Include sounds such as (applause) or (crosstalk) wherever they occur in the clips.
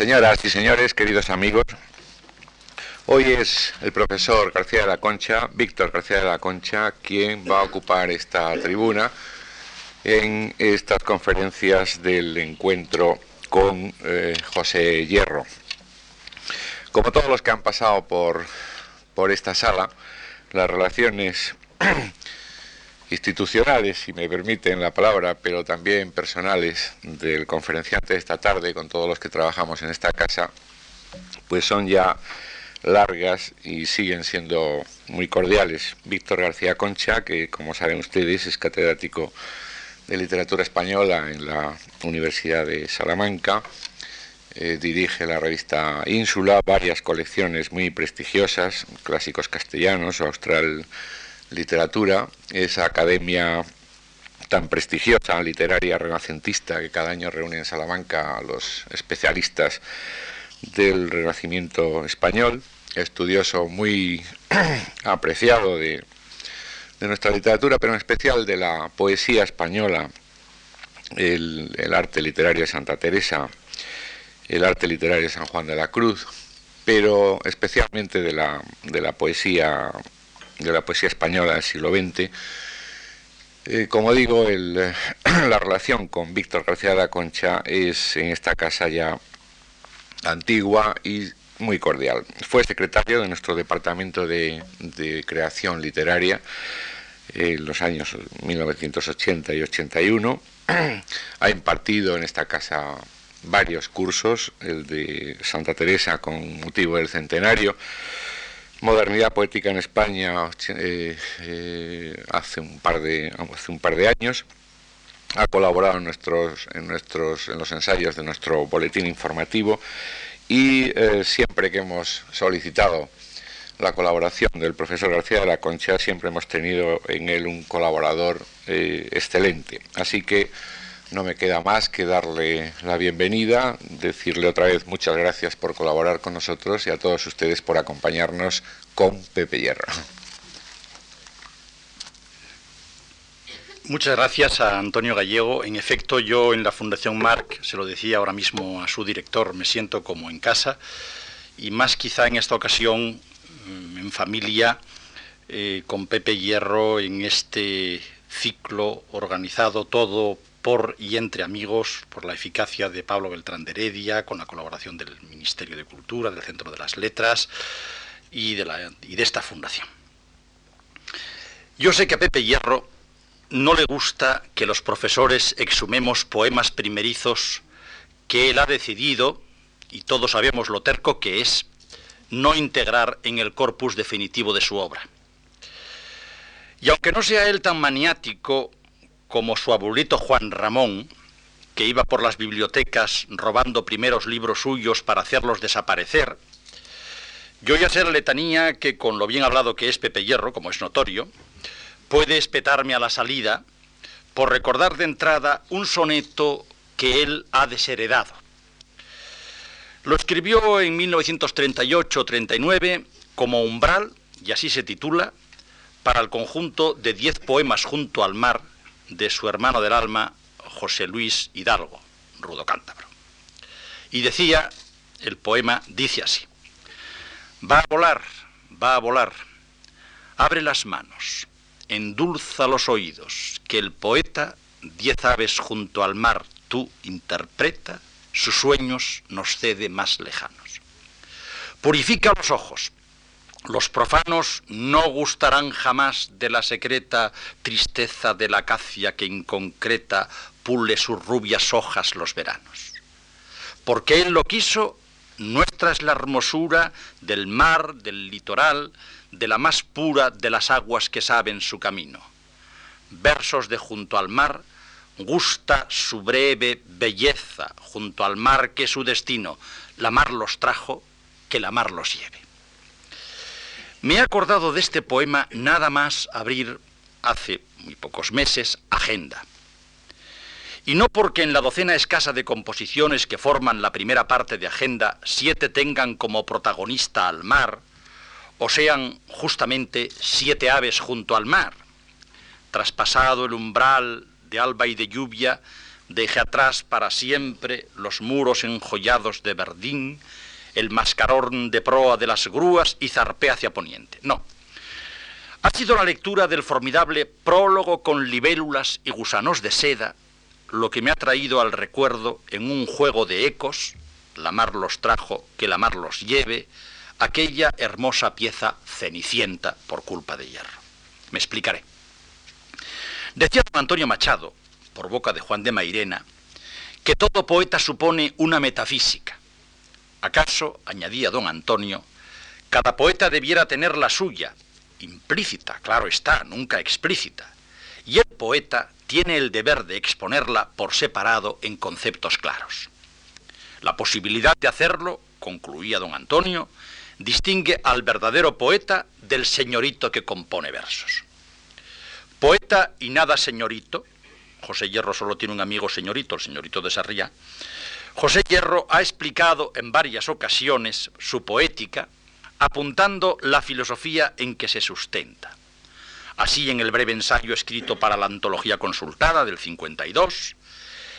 Señoras y señores, queridos amigos, hoy es el profesor García de la Concha, Víctor García de la Concha, quien va a ocupar esta tribuna en estas conferencias del encuentro con eh, José Hierro. Como todos los que han pasado por, por esta sala, las relaciones institucionales, si me permiten la palabra, pero también personales del conferenciante de esta tarde con todos los que trabajamos en esta casa, pues son ya largas y siguen siendo muy cordiales. Víctor García Concha, que como saben ustedes es catedrático de literatura española en la Universidad de Salamanca, eh, dirige la revista Ínsula, varias colecciones muy prestigiosas, clásicos castellanos austral literatura, esa academia tan prestigiosa, literaria, renacentista, que cada año reúne en Salamanca a los especialistas del Renacimiento español, estudioso muy (clears throat) apreciado de, nuestra literatura, pero en especial de la poesía española, el, el, arte literario de Santa Teresa, el arte literario de San Juan de la Cruz, pero especialmente de la, de la poesía de la poesía española del siglo XX. Eh, como digo, (clears throat) la relación con Víctor García de la Concha es en esta casa ya antigua y muy cordial. Fue secretario de nuestro departamento de, creación literaria en los años 1980 y 81. (clears throat) ha impartido en esta casa varios cursos, el de Santa Teresa con motivo del centenario, modernidad poética en España eh, eh, hace un par de hace un par de años ha colaborado en nuestros en nuestros en los ensayos de nuestro boletín informativo y eh, siempre que hemos solicitado la colaboración del profesor García de la Concha siempre hemos tenido en él un colaborador excelente. Así que no me queda más que darle la bienvenida, decirle otra vez muchas gracias por colaborar con nosotros y a todos ustedes por acompañarnos con Pepe Hierro. Muchas gracias a Antonio Gallego. En efecto, yo en la Fundación Marc, se lo decía ahora mismo a su director, me siento como en casa y más quizá en esta ocasión mm, en familia eh, con Pepe Hierro en este ciclo organizado todo por y entre amigos, por la eficacia de Pablo Beltrán de Heredia, con la colaboración del Ministerio de Cultura, del Centro de las Letras y de, esta fundación. Yo sé que a Pepe Hierro no le gusta que los profesores exhumemos poemas primerizos que él ha decidido, y todos sabemos lo terco que es, no integrar en el corpus definitivo de su obra. Y aunque no sea él tan maniático como su abuelito Juan Ramón, que iba por las bibliotecas robando primeros libros suyos para hacerlos desaparecer, yo ya sé la letanía que, con lo bien hablado que es Pepe Hierro, como es notorio, puede espetarme a la salida por recordar de entrada un soneto que él ha desheredado. Lo escribió en 1938-39 como umbral, y así se titula, para el conjunto de diez poemas junto al mar de su hermano del alma, José Luis Hidalgo, rudo cántabro. Y decía, el poema dice así, va a volar, va a volar, abre las manos, endulza los oídos, que el poeta, diez aves junto al mar, tú interpreta, sus sueños nos cede más lejanos. Purifica los ojos, los profanos no gustarán jamás de la secreta tristeza de la acacia que inconcreta pule sus rubias hojas los veranos. Porque él lo quiso, nuestra es la hermosura del mar, del litoral, de la más pura de las aguas que saben su camino. Versos de junto al mar, gusta su breve belleza, junto al mar que es su destino, la mar los trajo, que la mar los lleve. Me he acordado de este poema nada más abrir hace muy pocos meses Agenda. Y no porque en la docena escasa de composiciones que forman la primera parte de Agenda siete tengan como protagonista al mar, o sean justamente siete aves junto al mar. Traspasado el umbral de alba y de lluvia, deje atrás para siempre los muros enjollados de verdín, el mascarón de proa de las grúas y zarpé hacia poniente. No. Ha sido la lectura del formidable prólogo con libélulas y gusanos de seda lo que me ha traído al recuerdo en un juego de ecos, la mar los trajo, que la mar los lleve, aquella hermosa pieza cenicienta por culpa de hierro. Me explicaré. Decía don Antonio Machado, por boca de Juan de Mairena, que todo poeta supone una metafísica. ¿Acaso, añadía don Antonio, cada poeta debiera tener la suya, implícita, claro está, nunca explícita, y el poeta tiene el deber de exponerla por separado en conceptos claros. La posibilidad de hacerlo, concluía don Antonio, distingue al verdadero poeta del señorito que compone versos. Poeta y nada señorito, José Hierro solo tiene un amigo señorito, el señorito de Sarriá, José Hierro ha explicado en varias ocasiones su poética, apuntando la filosofía en que se sustenta. Así en el breve ensayo escrito para la antología consultada del 52,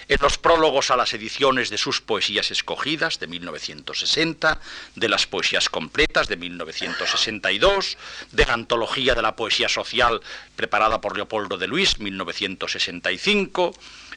en los prólogos a las ediciones de sus poesías escogidas de 1960, de las poesías completas de 1962, de la antología de la poesía social preparada por Leopoldo de Luis, 1965,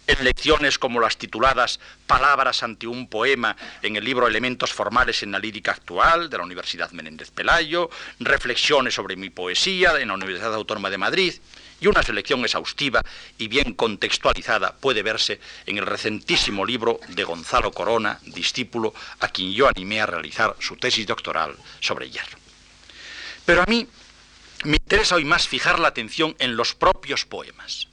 en lecciones como las tituladas Palabras ante un poema en el libro Elementos formales en la lírica actual de la Universidad Menéndez Pelayo, reflexiones sobre mi poesía en la Universidad Autónoma de Madrid, y una selección exhaustiva y bien contextualizada puede verse en el recentísimo libro de Gonzalo Corona, discípulo a quien yo animé a realizar su tesis doctoral sobre hierro. Pero a mí me interesa hoy más fijar la atención en los propios poemas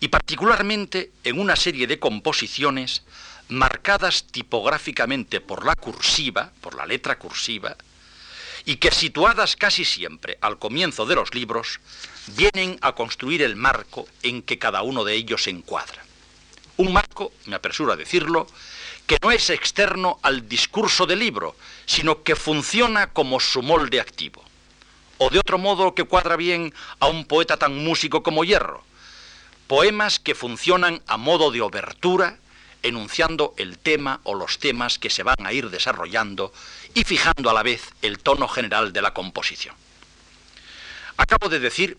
y particularmente en una serie de composiciones marcadas tipográficamente por la cursiva, por la letra cursiva, y que situadas casi siempre al comienzo de los libros, vienen a construir el marco en que cada uno de ellos se encuadra. Un marco, me apresuro a decirlo, que no es externo al discurso del libro, sino que funciona como su molde activo. O de otro modo que cuadra bien a un poeta tan músico como Hierro. Poemas que funcionan a modo de obertura, enunciando el tema o los temas que se van a ir desarrollando y fijando a la vez el tono general de la composición. Acabo de decir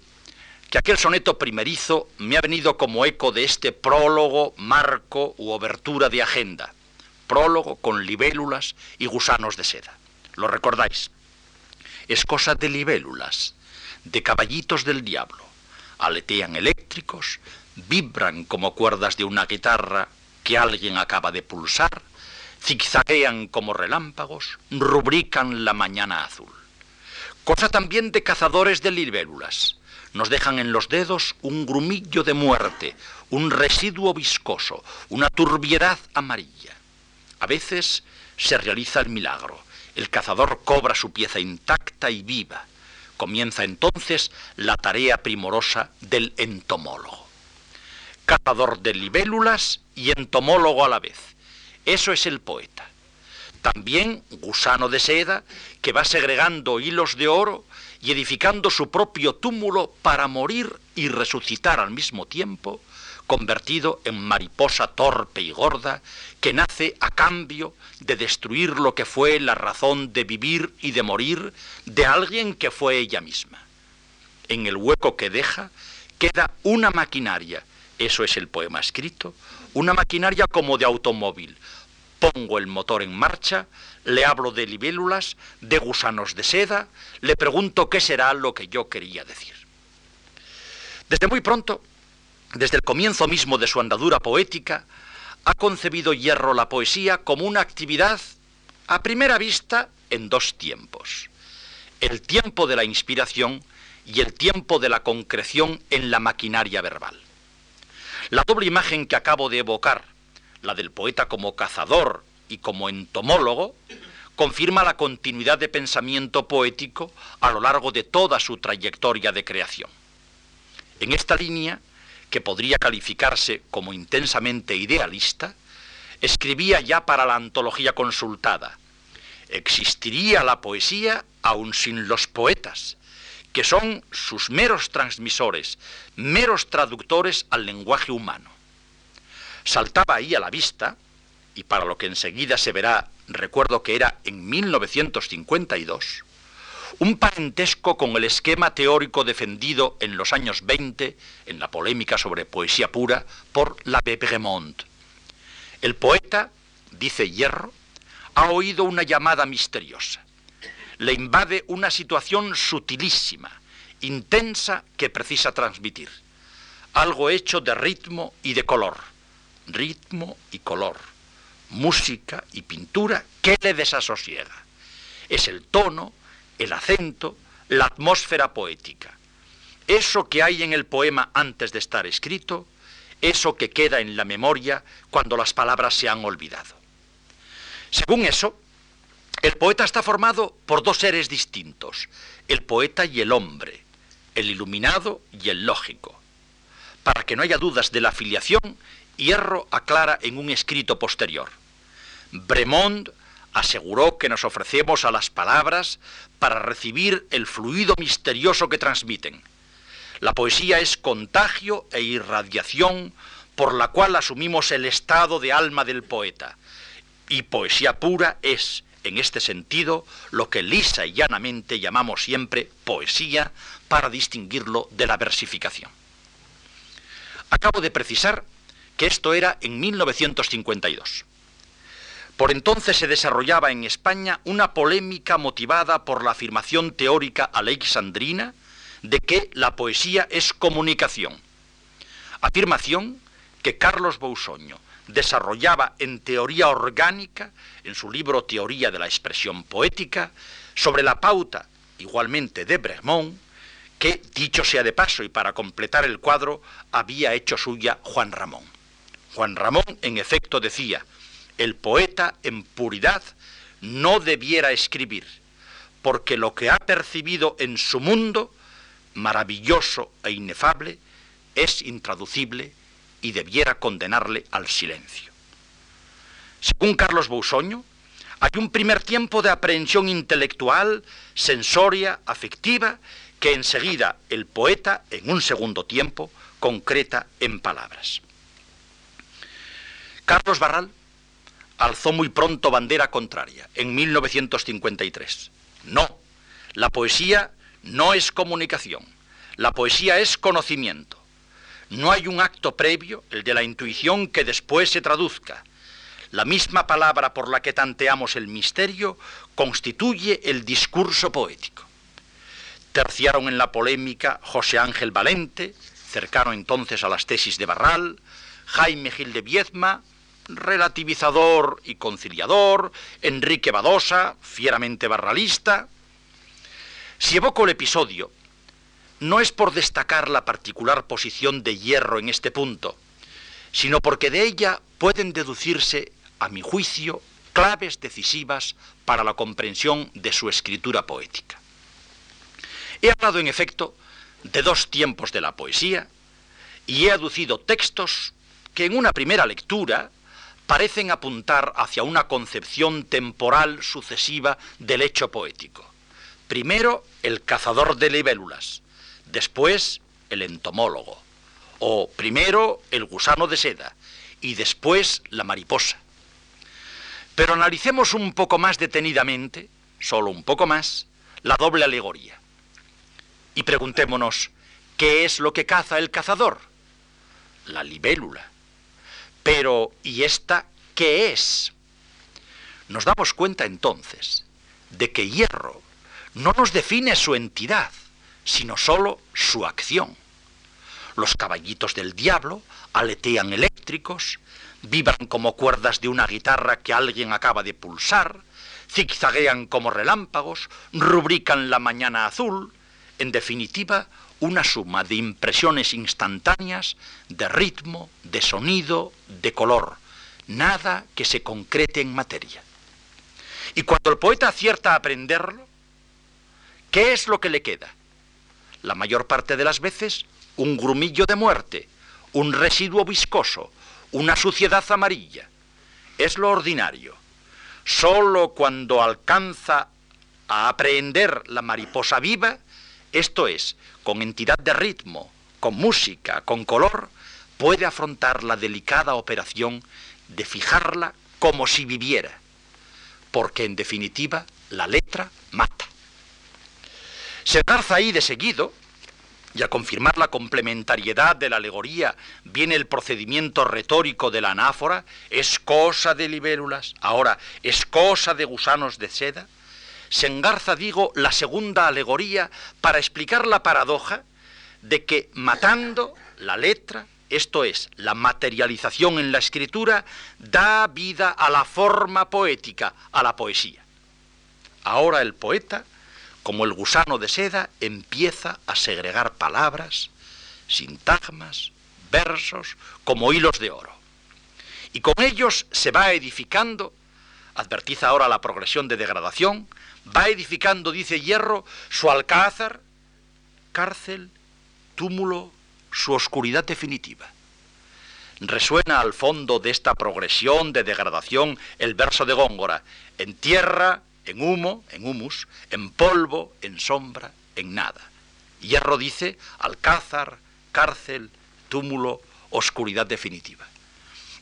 que aquel soneto primerizo me ha venido como eco de este prólogo, marco u obertura de agenda, prólogo con libélulas y gusanos de seda. ¿Lo recordáis? Es cosa de libélulas, de caballitos del diablo. Aletean eléctricos, vibran como cuerdas de una guitarra que alguien acaba de pulsar, zigzaguean como relámpagos, rubrican la mañana azul. Cosa también de cazadores de libélulas. Nos dejan en los dedos un grumillo de muerte, un residuo viscoso, una turbiedad amarilla. A veces se realiza el milagro. El cazador cobra su pieza intacta y viva. Comienza entonces la tarea primorosa del entomólogo. Cazador de libélulas y entomólogo a la vez. Eso es el poeta. También gusano de seda que va segregando hilos de oro y edificando su propio túmulo para morir y resucitar al mismo tiempo, convertido en mariposa torpe y gorda, que nace a cambio de destruir lo que fue la razón de vivir y de morir de alguien que fue ella misma. En el hueco que deja queda una maquinaria, eso es el poema escrito, una maquinaria como de automóvil, pongo el motor en marcha, le hablo de libélulas, de gusanos de seda, le pregunto qué será lo que yo quería decir. Desde muy pronto, desde el comienzo mismo de su andadura poética, ha concebido Hierro la poesía como una actividad, a primera vista, en dos tiempos. El tiempo de la inspiración y el tiempo de la concreción en la maquinaria verbal. La doble imagen que acabo de evocar, la del poeta como cazador y como entomólogo, confirma la continuidad de pensamiento poético a lo largo de toda su trayectoria de creación. En esta línea, que podría calificarse como intensamente idealista, escribía ya para la antología consultada, existiría la poesía aun sin los poetas, que son sus meros transmisores, meros traductores al lenguaje humano. saltaba ahí a la vista, y para lo que enseguida se verá, recuerdo que era en 1952, un parentesco con el esquema teórico defendido en los años 20 en la polémica sobre poesía pura por la Bremont. El poeta, dice Hierro, ha oído una llamada misteriosa. Le invade una situación sutilísima, intensa que precisa transmitir. Algo hecho de ritmo y de color. Ritmo y color. Música y pintura que le desasosiega. Es el tono, el acento, la atmósfera poética. Eso que hay en el poema antes de estar escrito, eso que queda en la memoria cuando las palabras se han olvidado. Según eso, el poeta está formado por dos seres distintos, el poeta y el hombre, el iluminado y el lógico. Para que no haya dudas de la afiliación, Hierro aclara en un escrito posterior. Bremont aseguró que nos ofrecemos a las palabras para recibir el fluido misterioso que transmiten. La poesía es contagio e irradiación por la cual asumimos el estado de alma del poeta. Y poesía pura es, en este sentido, lo que lisa y llanamente llamamos siempre poesía para distinguirlo de la versificación. Acabo de precisar que esto era en 1952. Por entonces se desarrollaba en España una polémica motivada por la afirmación teórica alexandrina de que la poesía es comunicación. Afirmación que Carlos Bousoño desarrollaba en teoría orgánica, en su libro Teoría de la expresión poética, sobre la pauta, igualmente de Bremont, que, dicho sea de paso y para completar el cuadro, había hecho suya Juan Ramón. Juan Ramón, en efecto, decía, el poeta en puridad no debiera escribir, porque lo que ha percibido en su mundo, maravilloso e inefable, es intraducible y debiera condenarle al silencio. Según Carlos Bousoño, hay un primer tiempo de aprehensión intelectual, sensoria, afectiva, que enseguida el poeta, en un segundo tiempo, concreta en palabras. Carlos Barral alzó muy pronto bandera contraria, en 1953. No, la poesía no es comunicación, la poesía es conocimiento. No hay un acto previo, el de la intuición, que después se traduzca. La misma palabra por la que tanteamos el misterio constituye el discurso poético. Terciaron en la polémica José Ángel Valente, cercano entonces a las tesis de Barral, Jaime Gil de Viezma, relativizador y conciliador, Enrique Badosa, fieramente barralista. Si evoco el episodio, no es por destacar la particular posición de Hierro en este punto, sino porque de ella pueden deducirse, a mi juicio, claves decisivas para la comprensión de su escritura poética. He hablado, en efecto, de dos tiempos de la poesía y he aducido textos que en una primera lectura parecen apuntar hacia una concepción temporal sucesiva del hecho poético. Primero, el cazador de libélulas, después, el entomólogo, o primero, el gusano de seda, y después, la mariposa. Pero analicemos un poco más detenidamente, solo un poco más, la doble alegoría. Y preguntémonos, ¿qué es lo que caza el cazador? La libélula. Pero, ¿y esta qué es? Nos damos cuenta entonces de que hierro no nos define su entidad, sino sólo su acción. Los caballitos del diablo aletean eléctricos, vibran como cuerdas de una guitarra que alguien acaba de pulsar, zigzaguean como relámpagos, rubrican la mañana azul, en definitiva, una suma de impresiones instantáneas, de ritmo, de sonido, de color, nada que se concrete en materia. Y cuando el poeta acierta a aprenderlo, ¿qué es lo que le queda? La mayor parte de las veces, un grumillo de muerte, un residuo viscoso, una suciedad amarilla. Es lo ordinario. Solo cuando alcanza a aprehender la mariposa viva, esto es, con entidad de ritmo, con música, con color, puede afrontar la delicada operación de fijarla como si viviera, porque en definitiva la letra mata. Se engarza ahí de seguido, y a confirmar la complementariedad de la alegoría viene el procedimiento retórico de la anáfora, es cosa de libélulas, ahora es cosa de gusanos de seda. Se engarza, digo, la segunda alegoría para explicar la paradoja de que matando la letra, esto es, la materialización en la escritura, da vida a la forma poética, a la poesía. Ahora el poeta, como el gusano de seda, empieza a segregar palabras, sintagmas, versos, como hilos de oro. Y con ellos se va edificando, advertiza ahora la progresión de degradación, va edificando, dice Hierro, su alcázar, cárcel, túmulo, su oscuridad definitiva. Resuena al fondo de esta progresión de degradación el verso de Góngora, en tierra, en humo, en humus, en polvo, en sombra, en nada. Hierro dice alcázar, cárcel, túmulo, oscuridad definitiva.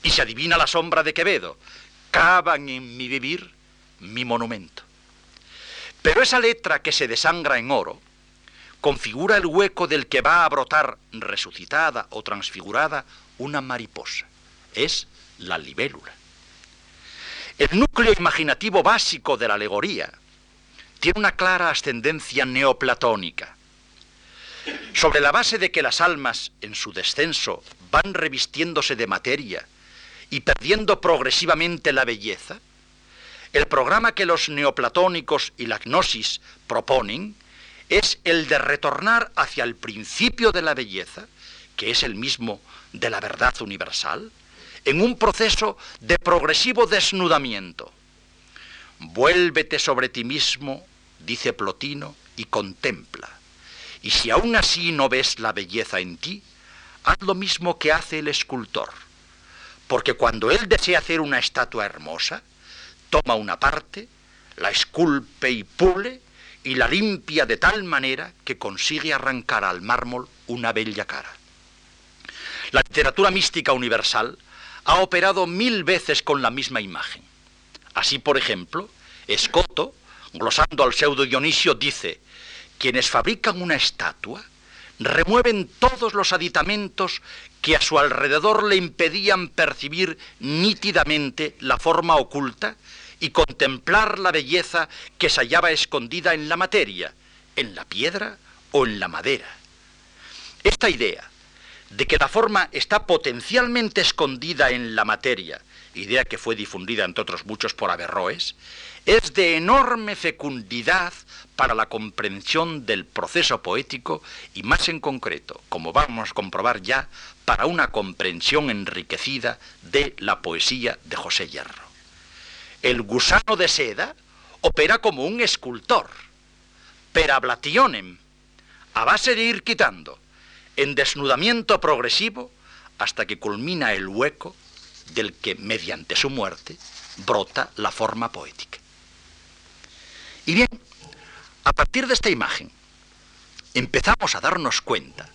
Y se adivina la sombra de Quevedo, cavan en mi vivir mi monumento. Pero esa letra que se desangra en oro, configura el hueco del que va a brotar resucitada o transfigurada una mariposa. Es la libélula. El núcleo imaginativo básico de la alegoría tiene una clara ascendencia neoplatónica. Sobre la base de que las almas en su descenso van revistiéndose de materia y perdiendo progresivamente la belleza, el programa que los neoplatónicos y la gnosis proponen es el de retornar hacia el principio de la belleza, que es el mismo de la verdad universal, en un proceso de progresivo desnudamiento. Vuélvete sobre ti mismo, dice Plotino, y contempla. Y si aún así no ves la belleza en ti, haz lo mismo que hace el escultor. Porque cuando él desea hacer una estatua hermosa, toma una parte, la esculpe y pule, y la limpia de tal manera que consigue arrancar al mármol una bella cara. La literatura mística universal ha operado mil veces con la misma imagen. Así, por ejemplo, Escoto, glosando al pseudo Dionisio, dice, quienes fabrican una estatua remueven todos los aditamentos que a su alrededor le impedían percibir nítidamente la forma oculta y contemplar la belleza que se hallaba escondida en la materia, en la piedra o en la madera. Esta idea de que la forma está potencialmente escondida en la materia, idea que fue difundida entre otros muchos por Averroes, es de enorme fecundidad para la comprensión del proceso poético y más en concreto, como vamos a comprobar ya, para una comprensión enriquecida de la poesía de José Hierro. El gusano de seda opera como un escultor, perablationem, a base de ir quitando, en desnudamiento progresivo, hasta que culmina el hueco del que, mediante su muerte, brota la forma poética. Y bien, a partir de esta imagen, empezamos a darnos cuenta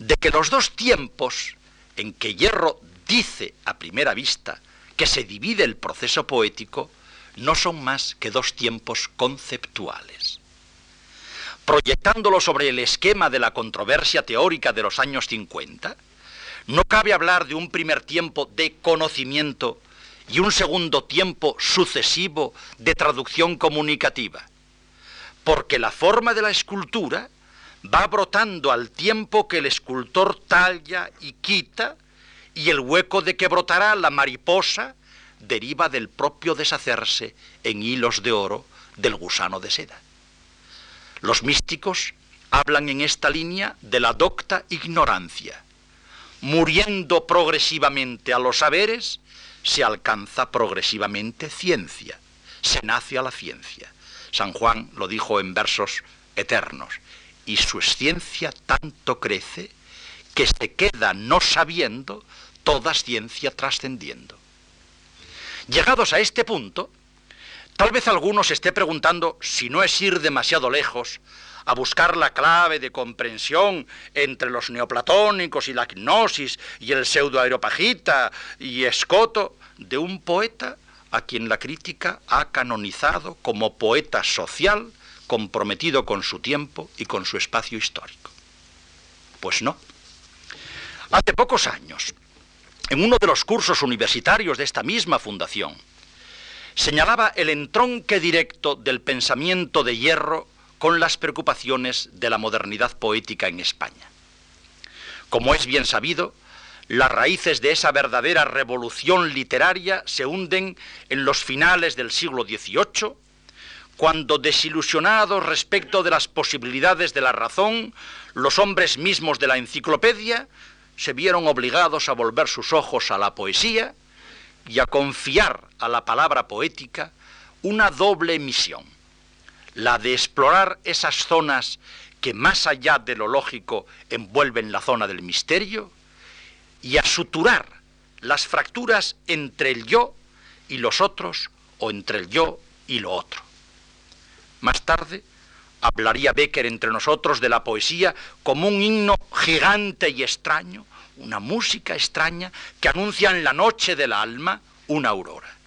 de que los dos tiempos en que Hierro dice a primera vista que se divide el proceso poético no son más que dos tiempos conceptuales. Proyectándolo sobre el esquema de la controversia teórica de los años 50, no cabe hablar de un primer tiempo de conocimiento y un segundo tiempo sucesivo de traducción comunicativa, porque la forma de la escultura va brotando al tiempo que el escultor talla y quita y el hueco de que brotará la mariposa deriva del propio deshacerse en hilos de oro del gusano de seda. Los místicos hablan en esta línea de la docta ignorancia. Muriendo progresivamente a los saberes, se alcanza progresivamente ciencia, se nace a la ciencia. San Juan lo dijo en versos eternos, y su ciencia tanto crece que se queda no sabiendo toda ciencia trascendiendo. Llegados a este punto, Tal vez alguno se esté preguntando si no es ir demasiado lejos a buscar la clave de comprensión entre los neoplatónicos y la gnosis y el pseudo-aeropagita y escoto de un poeta a quien la crítica ha canonizado como poeta social comprometido con su tiempo y con su espacio histórico. Pues no. Hace pocos años, en uno de los cursos universitarios de esta misma fundación, señalaba el entronque directo del pensamiento de hierro con las preocupaciones de la modernidad poética en España. Como es bien sabido, las raíces de esa verdadera revolución literaria se hunden en los finales del siglo XVIII, cuando desilusionados respecto de las posibilidades de la razón, los hombres mismos de la enciclopedia se vieron obligados a volver sus ojos a la poesía y a confiar a la palabra poética una doble misión la de explorar esas zonas que más allá de lo lógico envuelven la zona del misterio, y a suturar las fracturas entre el yo y los otros, o entre el yo y lo otro. Más tarde, hablaría Becker entre nosotros de la poesía como un himno gigante y extraño, una música extraña que anuncia en la noche del alma una aurora.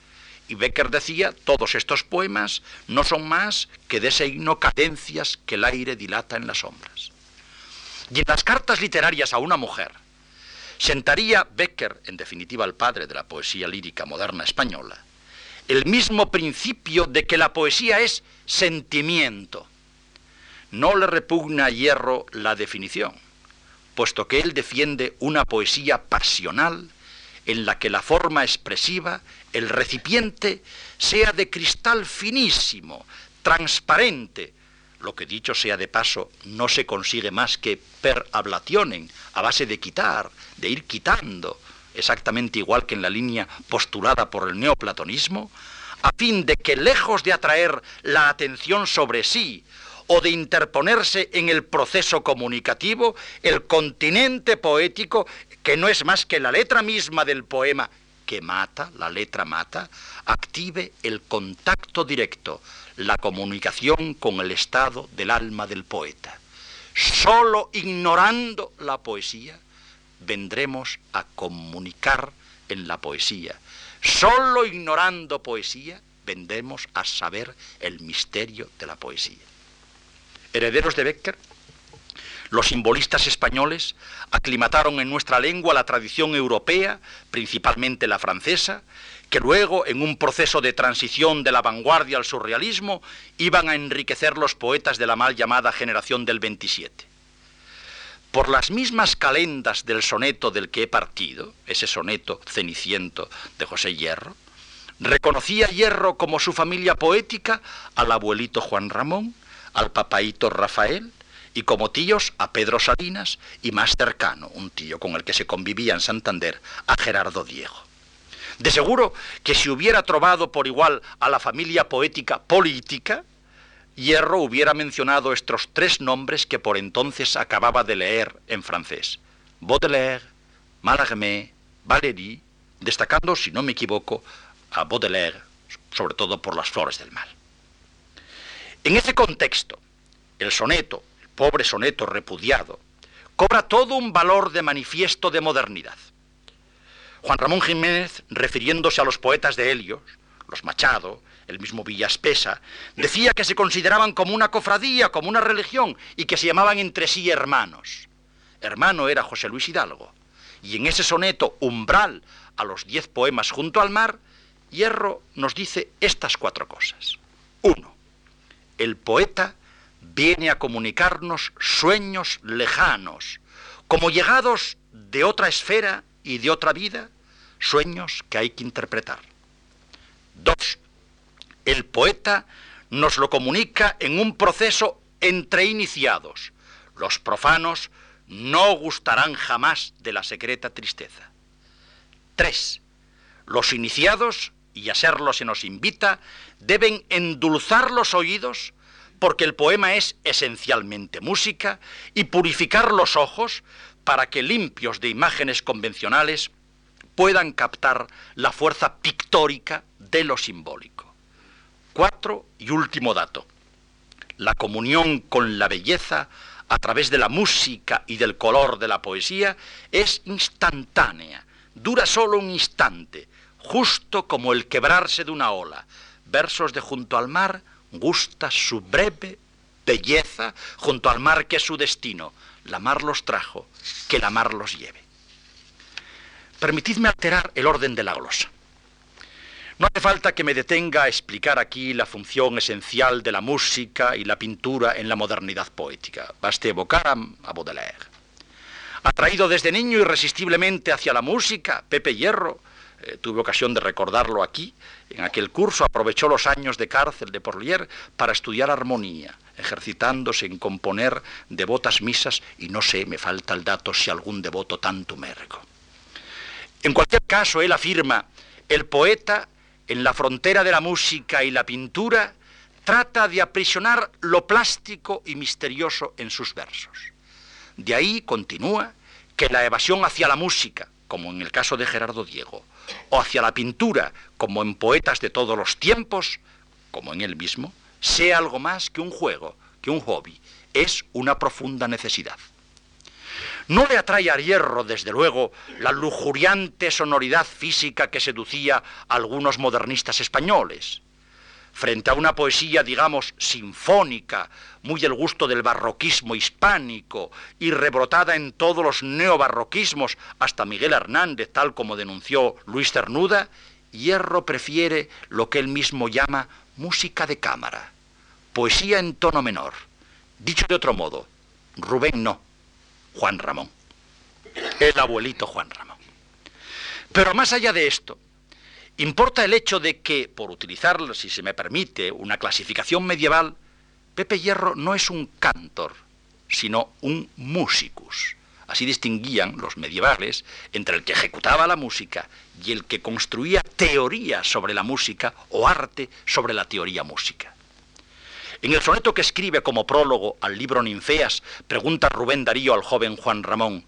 Y Becker decía, todos estos poemas no son más que de ese cadencias que el aire dilata en las sombras. Y en las cartas literarias a una mujer, sentaría Becker, en definitiva el padre de la poesía lírica moderna española, el mismo principio de que la poesía es sentimiento. No le repugna a Hierro la definición, puesto que él defiende una poesía pasional en la que la forma expresiva el recipiente sea de cristal finísimo, transparente, lo que dicho sea de paso, no se consigue más que per ablationen, a base de quitar, de ir quitando, exactamente igual que en la línea postulada por el neoplatonismo, a fin de que lejos de atraer la atención sobre sí o de interponerse en el proceso comunicativo, el continente poético, que no es más que la letra misma del poema, que mata, la letra mata, active el contacto directo, la comunicación con el estado del alma del poeta. Solo ignorando la poesía vendremos a comunicar en la poesía. Solo ignorando poesía vendremos a saber el misterio de la poesía. Herederos de Becker, los simbolistas españoles aclimataron en nuestra lengua la tradición europea, principalmente la francesa, que luego, en un proceso de transición de la vanguardia al surrealismo, iban a enriquecer los poetas de la mal llamada generación del 27. Por las mismas calendas del soneto del que he partido, ese soneto ceniciento de José Hierro, reconocía Hierro como su familia poética al abuelito Juan Ramón, al papaíto Rafael, y como tíos a Pedro Salinas y más cercano, un tío con el que se convivía en Santander, a Gerardo Diego. De seguro que si hubiera trovado por igual a la familia poética política, Hierro hubiera mencionado estos tres nombres que por entonces acababa de leer en francés. Baudelaire, Mallarmé, Valéry, destacando, si no me equivoco, a Baudelaire, sobre todo por las flores del mal. En ese contexto, el soneto, pobre soneto repudiado, cobra todo un valor de manifiesto de modernidad. Juan Ramón Jiménez, refiriéndose a los poetas de Helios, los Machado, el mismo Villaspesa, decía que se consideraban como una cofradía, como una religión, y que se llamaban entre sí hermanos. Hermano era José Luis Hidalgo. Y en ese soneto, umbral a los diez poemas junto al mar, Hierro nos dice estas cuatro cosas. Uno, el poeta viene a comunicarnos sueños lejanos, como llegados de otra esfera y de otra vida, sueños que hay que interpretar. Dos, el poeta nos lo comunica en un proceso entre iniciados. Los profanos no gustarán jamás de la secreta tristeza. Tres, los iniciados, y a serlo se nos invita, deben endulzar los oídos porque el poema es esencialmente música, y purificar los ojos para que limpios de imágenes convencionales puedan captar la fuerza pictórica de lo simbólico. Cuatro y último dato. La comunión con la belleza a través de la música y del color de la poesía es instantánea, dura solo un instante, justo como el quebrarse de una ola. Versos de Junto al mar gusta su breve belleza junto al mar que es su destino. La mar los trajo, que la mar los lleve. Permitidme alterar el orden de la glosa. No hace falta que me detenga a explicar aquí la función esencial de la música y la pintura en la modernidad poética. Baste evocar a, Baudelaire. Atraído desde niño irresistiblemente hacia la música, Pepe Hierro, eh, tuve ocasión de recordarlo aquí, en aquel curso aprovechó los años de cárcel de Porlier para estudiar armonía, ejercitándose en componer devotas misas y no sé, me falta el dato si algún devoto tanto mergo. En cualquier caso, él afirma, el poeta en la frontera de la música y la pintura, trata de aprisionar lo plástico y misterioso en sus versos. De ahí continúa que la evasión hacia la música, como en el caso de Gerardo Diego, o hacia la pintura, como en poetas de todos los tiempos, como en él mismo, sea algo más que un juego, que un hobby, es una profunda necesidad. No le atrae a Hierro, desde luego, la lujuriante sonoridad física que seducía a algunos modernistas españoles. Frente a una poesía, digamos, sinfónica, muy el gusto del barroquismo hispánico y rebrotada en todos los neobarroquismos, hasta Miguel Hernández, tal como denunció Luis Cernuda, Hierro prefiere lo que él mismo llama música de cámara, poesía en tono menor. Dicho de otro modo, Rubén no, Juan Ramón. El abuelito Juan Ramón. Pero más allá de esto, importa el hecho de que, por utilizar, si se me permite, una clasificación medieval, Pepe Hierro no es un cantor, sino un musicus. Así distinguían los medievales entre el que ejecutaba la música y el que construía teoría sobre la música o arte sobre la teoría música. En el soneto que escribe como prólogo al libro Ninfeas, pregunta Rubén Darío al joven Juan Ramón,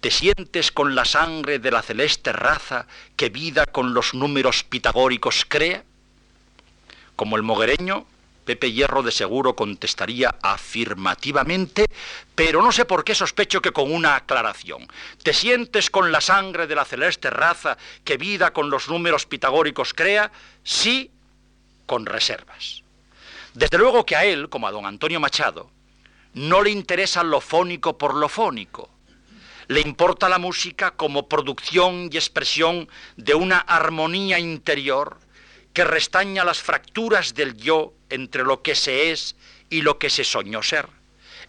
¿te sientes con la sangre de la celeste raza que vida con los números pitagóricos crea? Como el moguereño, Pepe Hierro de seguro contestaría afirmativamente, pero no sé por qué sospecho que con una aclaración. ¿Te sientes con la sangre de la celeste raza que vida con los números pitagóricos crea? Sí, con reservas. Desde luego que a él, como a don Antonio Machado, no le interesa lo fónico por lo fónico. Le importa la música como producción y expresión de una armonía interior que restaña las fracturas del yo entre lo que se es y lo que se soñó ser,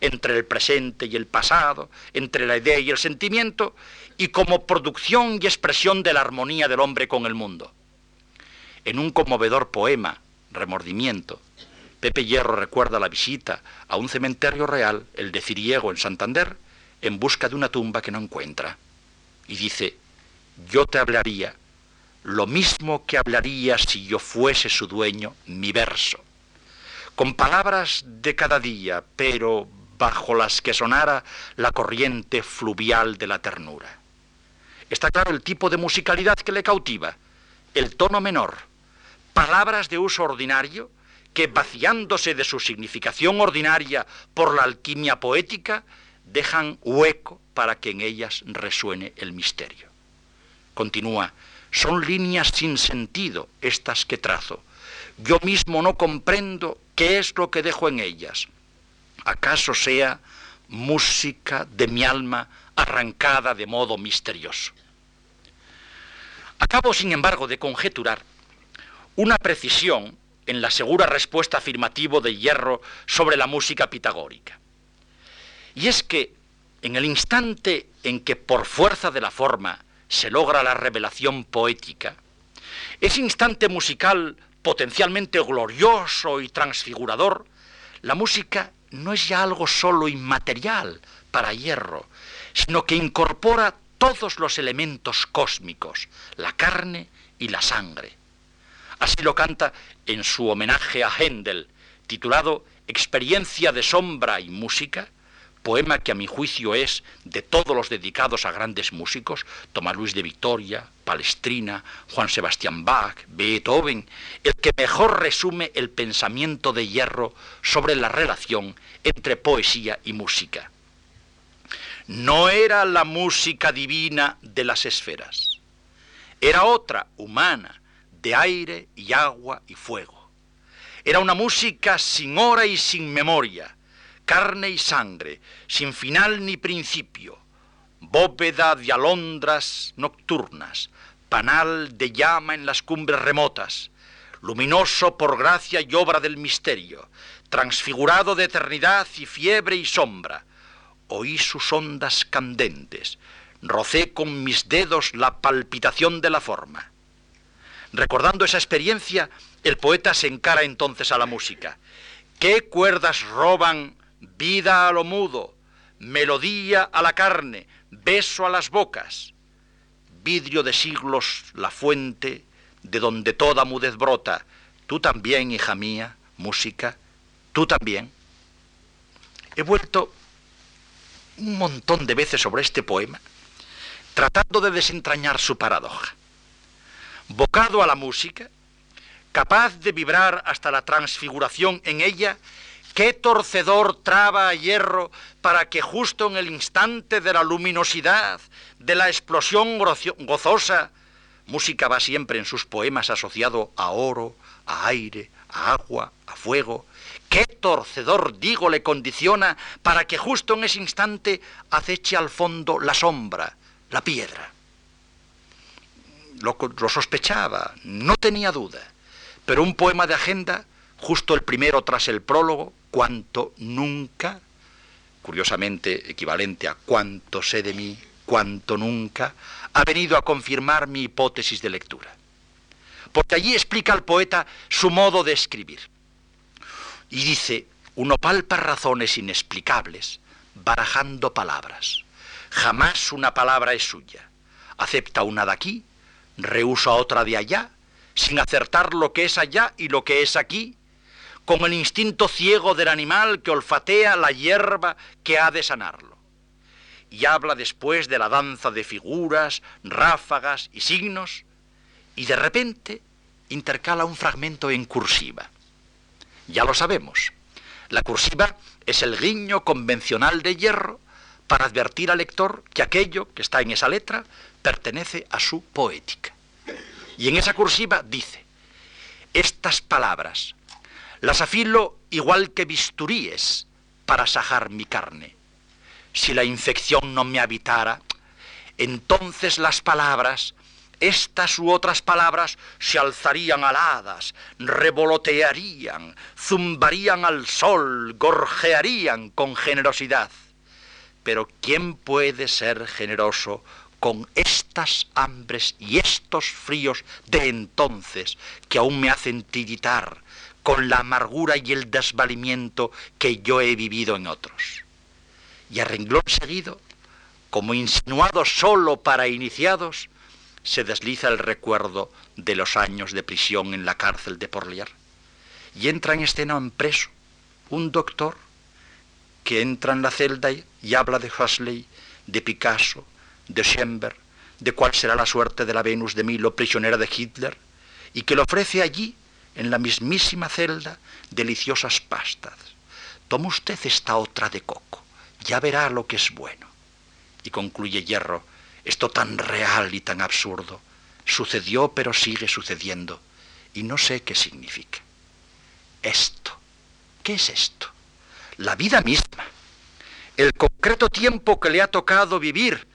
entre el presente y el pasado, entre la idea y el sentimiento, y como producción y expresión de la armonía del hombre con el mundo. En un conmovedor poema, Remordimiento, Pepe Hierro recuerda la visita a un cementerio real, el de Ciriego en Santander, en busca de una tumba que no encuentra. Y dice, yo te hablaría lo mismo que hablaría si yo fuese su dueño, mi verso, con palabras de cada día, pero bajo las que sonara la corriente fluvial de la ternura. Está claro el tipo de musicalidad que le cautiva, el tono menor, palabras de uso ordinario que vaciándose de su significación ordinaria por la alquimia poética, dejan hueco para que en ellas resuene el misterio. Continúa, son líneas sin sentido estas que trazo. Yo mismo no comprendo qué es lo que dejo en ellas. ¿Acaso sea música de mi alma arrancada de modo misterioso? Acabo, sin embargo, de conjeturar una precisión en la segura respuesta afirmativo de Hierro sobre la música pitagórica. Y es que en el instante en que por fuerza de la forma se logra la revelación poética, ese instante musical potencialmente glorioso y transfigurador, la música no es ya algo solo inmaterial para Hierro, sino que incorpora todos los elementos cósmicos, la carne y la sangre. Así lo canta en su homenaje a Händel, titulado Experiencia de sombra y música, poema que a mi juicio es, de todos los dedicados a grandes músicos, Tomás Luis de Victoria, Palestrina, Juan Sebastián Bach, Beethoven, el que mejor resume el pensamiento de hierro sobre la relación entre poesía y música. No era la música divina de las esferas, era otra, humana, de aire y agua y fuego. Era una música sin hora y sin memoria, carne y sangre, sin final ni principio, bóveda de alondras nocturnas, panal de llama en las cumbres remotas, luminoso por gracia y obra del misterio, transfigurado de eternidad y fiebre y sombra. Oí sus ondas candentes, rocé con mis dedos la palpitación de la forma. Recordando esa experiencia, el poeta se encara entonces a la música. ¿Qué cuerdas roban vida a lo mudo, melodía a la carne, beso a las bocas, vidrio de siglos la fuente de donde toda mudez brota, tú también, hija mía, música, tú también. He vuelto un montón de veces sobre este poema, tratando de desentrañar su paradoja. Bocado a la música, capaz de vibrar hasta la transfiguración en ella qué torcedor traba a hierro para que justo en el instante de la luminosidad, de la explosión gozosa, música va siempre en sus poemas asociado a oro, a aire, a agua, a fuego, qué torcedor, digo, le condiciona para que justo en ese instante aceche al fondo la sombra, la piedra. Lo, lo sospechaba, no tenía duda, pero un poema de agenda, justo el primero tras el prólogo, cuanto nunca, curiosamente equivalente a cuanto sé de mí, cuanto nunca, ha venido a confirmar mi hipótesis de lectura. Porque allí explica el poeta su modo de escribir. Y dice, uno palpa razones inexplicables, barajando palabras. Jamás una palabra es suya. Acepta una de aquí, rehúsa otra de allá, sin acertar lo que es allá y lo que es aquí, con el instinto ciego del animal que olfatea la hierba que ha de sanarlo. Y habla después de la danza de figuras, ráfagas y signos, y de repente intercala un fragmento en cursiva. Ya lo sabemos, la cursiva es el guiño convencional de hierro para advertir al lector que aquello que está en esa letra pertenece a su poética. Y en esa cursiva dice, estas palabras las afilo igual que bisturíes para sajar mi carne. Si la infección no me habitara, entonces las palabras, estas u otras palabras, se alzarían aladas, revolotearían, zumbarían al sol, gorjearían con generosidad. Pero ¿quién puede ser generoso con estas hambres y estos fríos de entonces que aún me hacen tiritar, con la amargura y el desvalimiento que yo he vivido en otros. Y a renglón seguido, como insinuado solo para iniciados, se desliza el recuerdo de los años de prisión en la cárcel de Porlier. Y entra en escena un preso, un doctor, que entra en la celda y habla de Huxley, de Picasso, de Schember, de cuál será la suerte de la Venus de Milo, prisionera de Hitler, y que le ofrece allí en la mismísima celda, deliciosas pastas. Toma usted esta otra de coco, ya verá lo que es bueno. Y concluye Hierro, esto tan real y tan absurdo, sucedió pero sigue sucediendo, y no sé qué significa. Esto, ¿qué es esto? La vida misma, el concreto tiempo que le ha tocado vivir,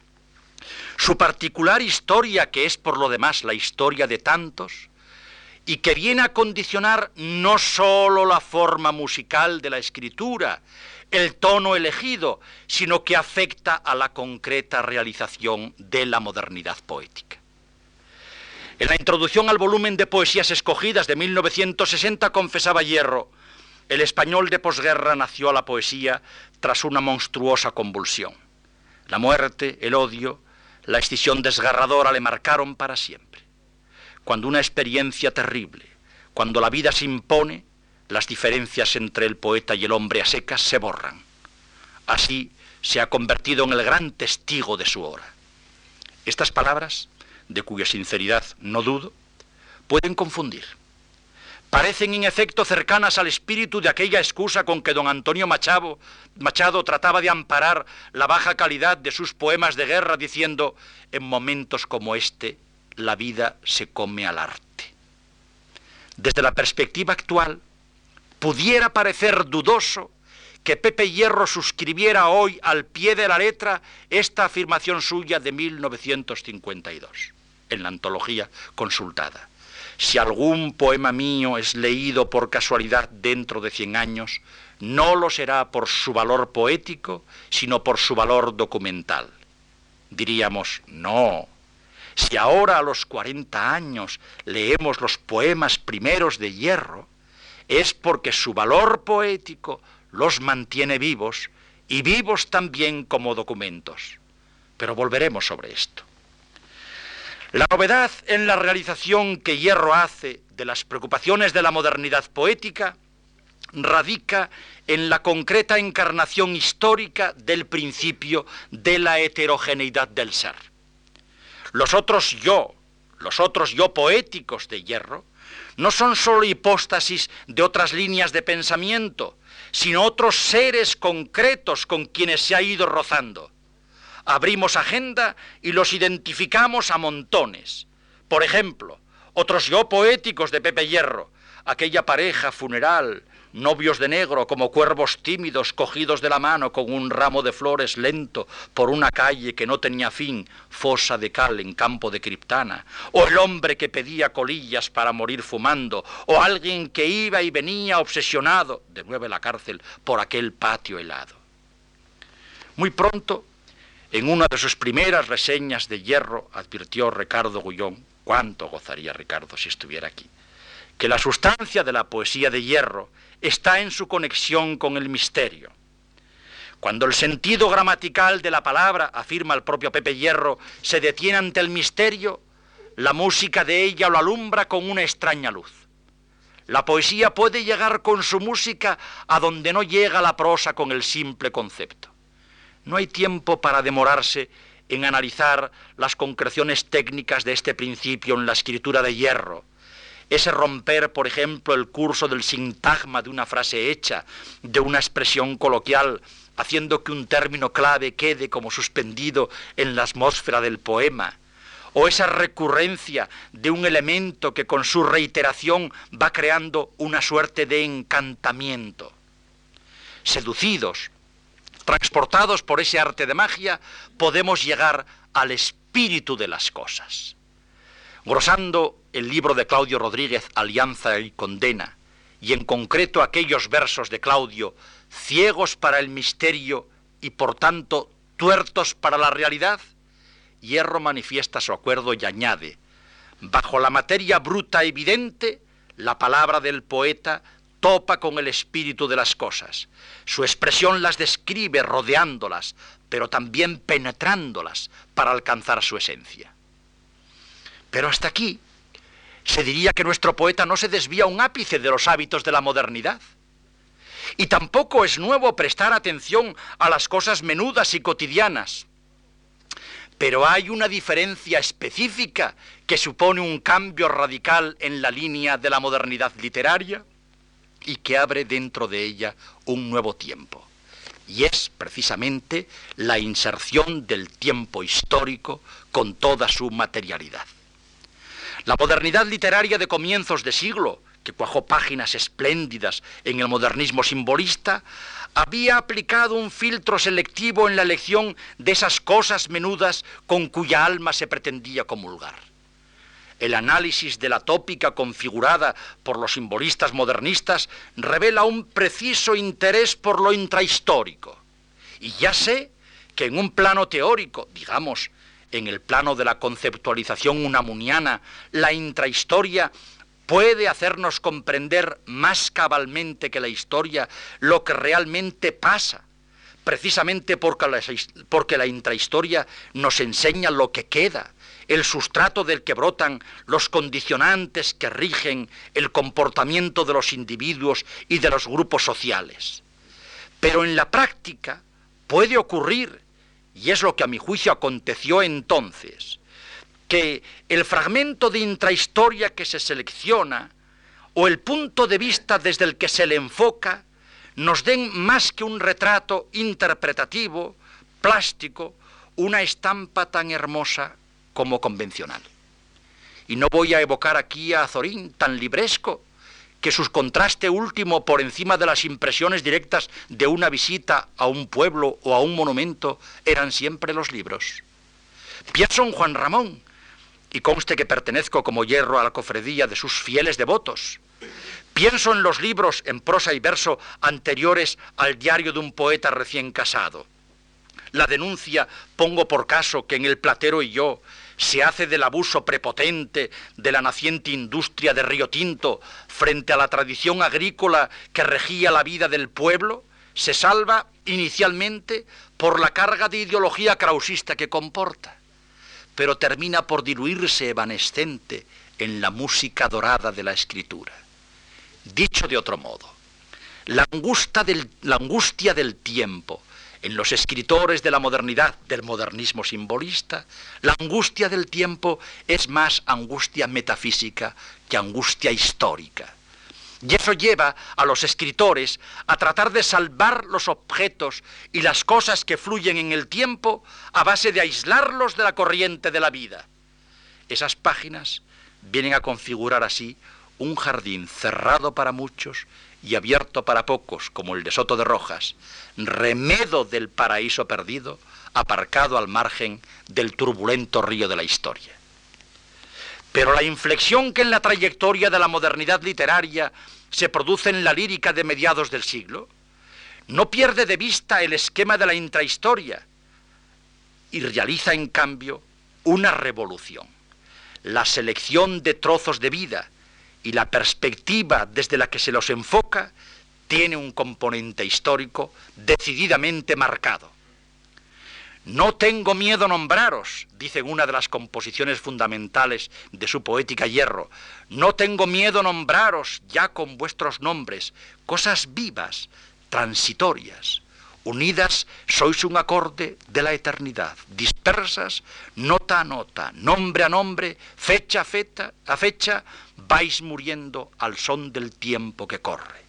su particular historia, que es por lo demás la historia de tantos, y que viene a condicionar no sólo la forma musical de la escritura, el tono elegido, sino que afecta a la concreta realización de la modernidad poética. En la introducción al volumen de poesías escogidas de 1960 confesaba Hierro, el español de posguerra nació a la poesía tras una monstruosa convulsión. La muerte, el odio, la escisión desgarradora le marcaron para siempre cuando una experiencia terrible, cuando la vida se impone, las diferencias entre el poeta y el hombre a secas se borran. Así, se ha convertido en el gran testigo de su hora. Estas palabras, de cuya sinceridad no dudo, pueden confundir. Parecen en efecto cercanas al espíritu de aquella excusa con que don Antonio Machado, Machado trataba de amparar la baja calidad de sus poemas de guerra diciendo, en momentos como este, la vida se come al arte. Desde la perspectiva actual, pudiera parecer dudoso que Pepe Hierro suscribiera hoy al pie de la letra esta afirmación suya de 1952, en la antología consultada. Si algún poema mío es leído por casualidad dentro de 100 años, no lo será por su valor poético, sino por su valor documental. Diríamos, no. Si ahora a los 40 años leemos los poemas primeros de Hierro, es porque su valor poético los mantiene vivos y vivos también como documentos. Pero volveremos sobre esto. La novedad en la realización que Hierro hace de las preocupaciones de la modernidad poética radica en la concreta encarnación histórica del principio de la heterogeneidad del ser. Los otros yo, los otros yo poéticos de Hierro, no son sólo hipóstasis de otras líneas de pensamiento, sino otros seres concretos con quienes se ha ido rozando. Abrimos agenda y los identificamos a montones. Por ejemplo, otros yo poéticos de Pepe Hierro, aquella pareja funeral novios de negro como cuervos tímidos cogidos de la mano con un ramo de flores lento por una calle que no tenía fin, fosa de cal en campo de criptana, o el hombre que pedía colillas para morir fumando, o alguien que iba y venía obsesionado, de nuevo en la cárcel, por aquel patio helado. Muy pronto, en una de sus primeras reseñas de hierro, advirtió Ricardo Gullón, cuánto gozaría Ricardo si estuviera aquí, que la sustancia de la poesía de hierro está en su conexión con el misterio. Cuando el sentido gramatical de la palabra, afirma el propio Pepe Hierro, se detiene ante el misterio, la música de ella lo alumbra con una extraña luz. La poesía puede llegar con su música a donde no llega la prosa con el simple concepto. No hay tiempo para demorarse en analizar las concreciones técnicas de este principio en la escritura de hierro, ese romper, por ejemplo, el curso del sintagma de una frase hecha, de una expresión coloquial, haciendo que un término clave quede como suspendido en la atmósfera del poema, o esa recurrencia de un elemento que con su reiteración va creando una suerte de encantamiento. Seducidos, transportados por ese arte de magia, podemos llegar al espíritu de las cosas. Grosando el libro de Claudio Rodríguez, Alianza y Condena, y en concreto aquellos versos de Claudio, ciegos para el misterio y por tanto tuertos para la realidad, Hierro manifiesta su acuerdo y añade, bajo la materia bruta evidente, la palabra del poeta topa con el espíritu de las cosas. Su expresión las describe rodeándolas, pero también penetrándolas para alcanzar su esencia. Pero hasta aquí se diría que nuestro poeta no se desvía un ápice de los hábitos de la modernidad. Y tampoco es nuevo prestar atención a las cosas menudas y cotidianas. Pero hay una diferencia específica que supone un cambio radical en la línea de la modernidad literaria y que abre dentro de ella un nuevo tiempo. Y es precisamente la inserción del tiempo histórico con toda su materialidad. La modernidad literaria de comienzos de siglo, que cuajó páginas espléndidas en el modernismo simbolista, había aplicado un filtro selectivo en la elección de esas cosas menudas con cuya alma se pretendía comulgar. El análisis de la tópica configurada por los simbolistas modernistas revela un preciso interés por lo intrahistórico. Y ya sé que en un plano teórico, digamos, en el plano de la conceptualización unamuniana, la intrahistoria puede hacernos comprender más cabalmente que la historia lo que realmente pasa, precisamente porque la, porque la intrahistoria nos enseña lo que queda, el sustrato del que brotan los condicionantes que rigen el comportamiento de los individuos y de los grupos sociales. Pero en la práctica, puede ocurrir, y es lo que a mi juicio aconteció entonces, que el fragmento de intrahistoria que se selecciona o el punto de vista desde el que se le enfoca nos den más que un retrato interpretativo, plástico, una estampa tan hermosa como convencional. Y no voy a evocar aquí a Azorín tan libresco, que su contraste último por encima de las impresiones directas de una visita a un pueblo o a un monumento eran siempre los libros. Pienso en Juan Ramón, y conste que pertenezco como hierro a la cofredía de sus fieles devotos. Pienso en los libros en prosa y verso anteriores al diario de un poeta recién casado. La denuncia, pongo por caso que en el platero y yo se hace del abuso prepotente de la naciente industria de Río Tinto frente a la tradición agrícola que regía la vida del pueblo, se salva inicialmente por la carga de ideología krausista que comporta pero termina por diluirse evanescente en la música dorada de la escritura. Dicho de otro modo, la angustia del, la angustia del tiempo, en los escritores de la modernidad, del modernismo simbolista, la angustia del tiempo es más angustia metafísica que angustia histórica. Y eso lleva a los escritores a tratar de salvar los objetos y las cosas que fluyen en el tiempo a base de aislarlos de la corriente de la vida. Esas páginas vienen a configurar así un jardín cerrado para muchos y abierto para pocos, como el de Soto de Rojas, remedo del paraíso perdido, aparcado al margen del turbulento río de la historia. Pero la inflexión que en la trayectoria de la modernidad literaria se produce en la lírica de mediados del siglo, no pierde de vista el esquema de la intrahistoria y realiza en cambio una revolución. La selección de trozos de vida y la perspectiva desde la que se los enfoca tiene un componente histórico decididamente marcado. No tengo miedo a nombraros, dice en una de las composiciones fundamentales de su poética hierro. No tengo miedo a nombraros ya con vuestros nombres, cosas vivas, transitorias. Unidas sois un acorde de la eternidad, dispersas, nota a nota, nombre a nombre, fecha a fecha, vais muriendo al son del tiempo que corre.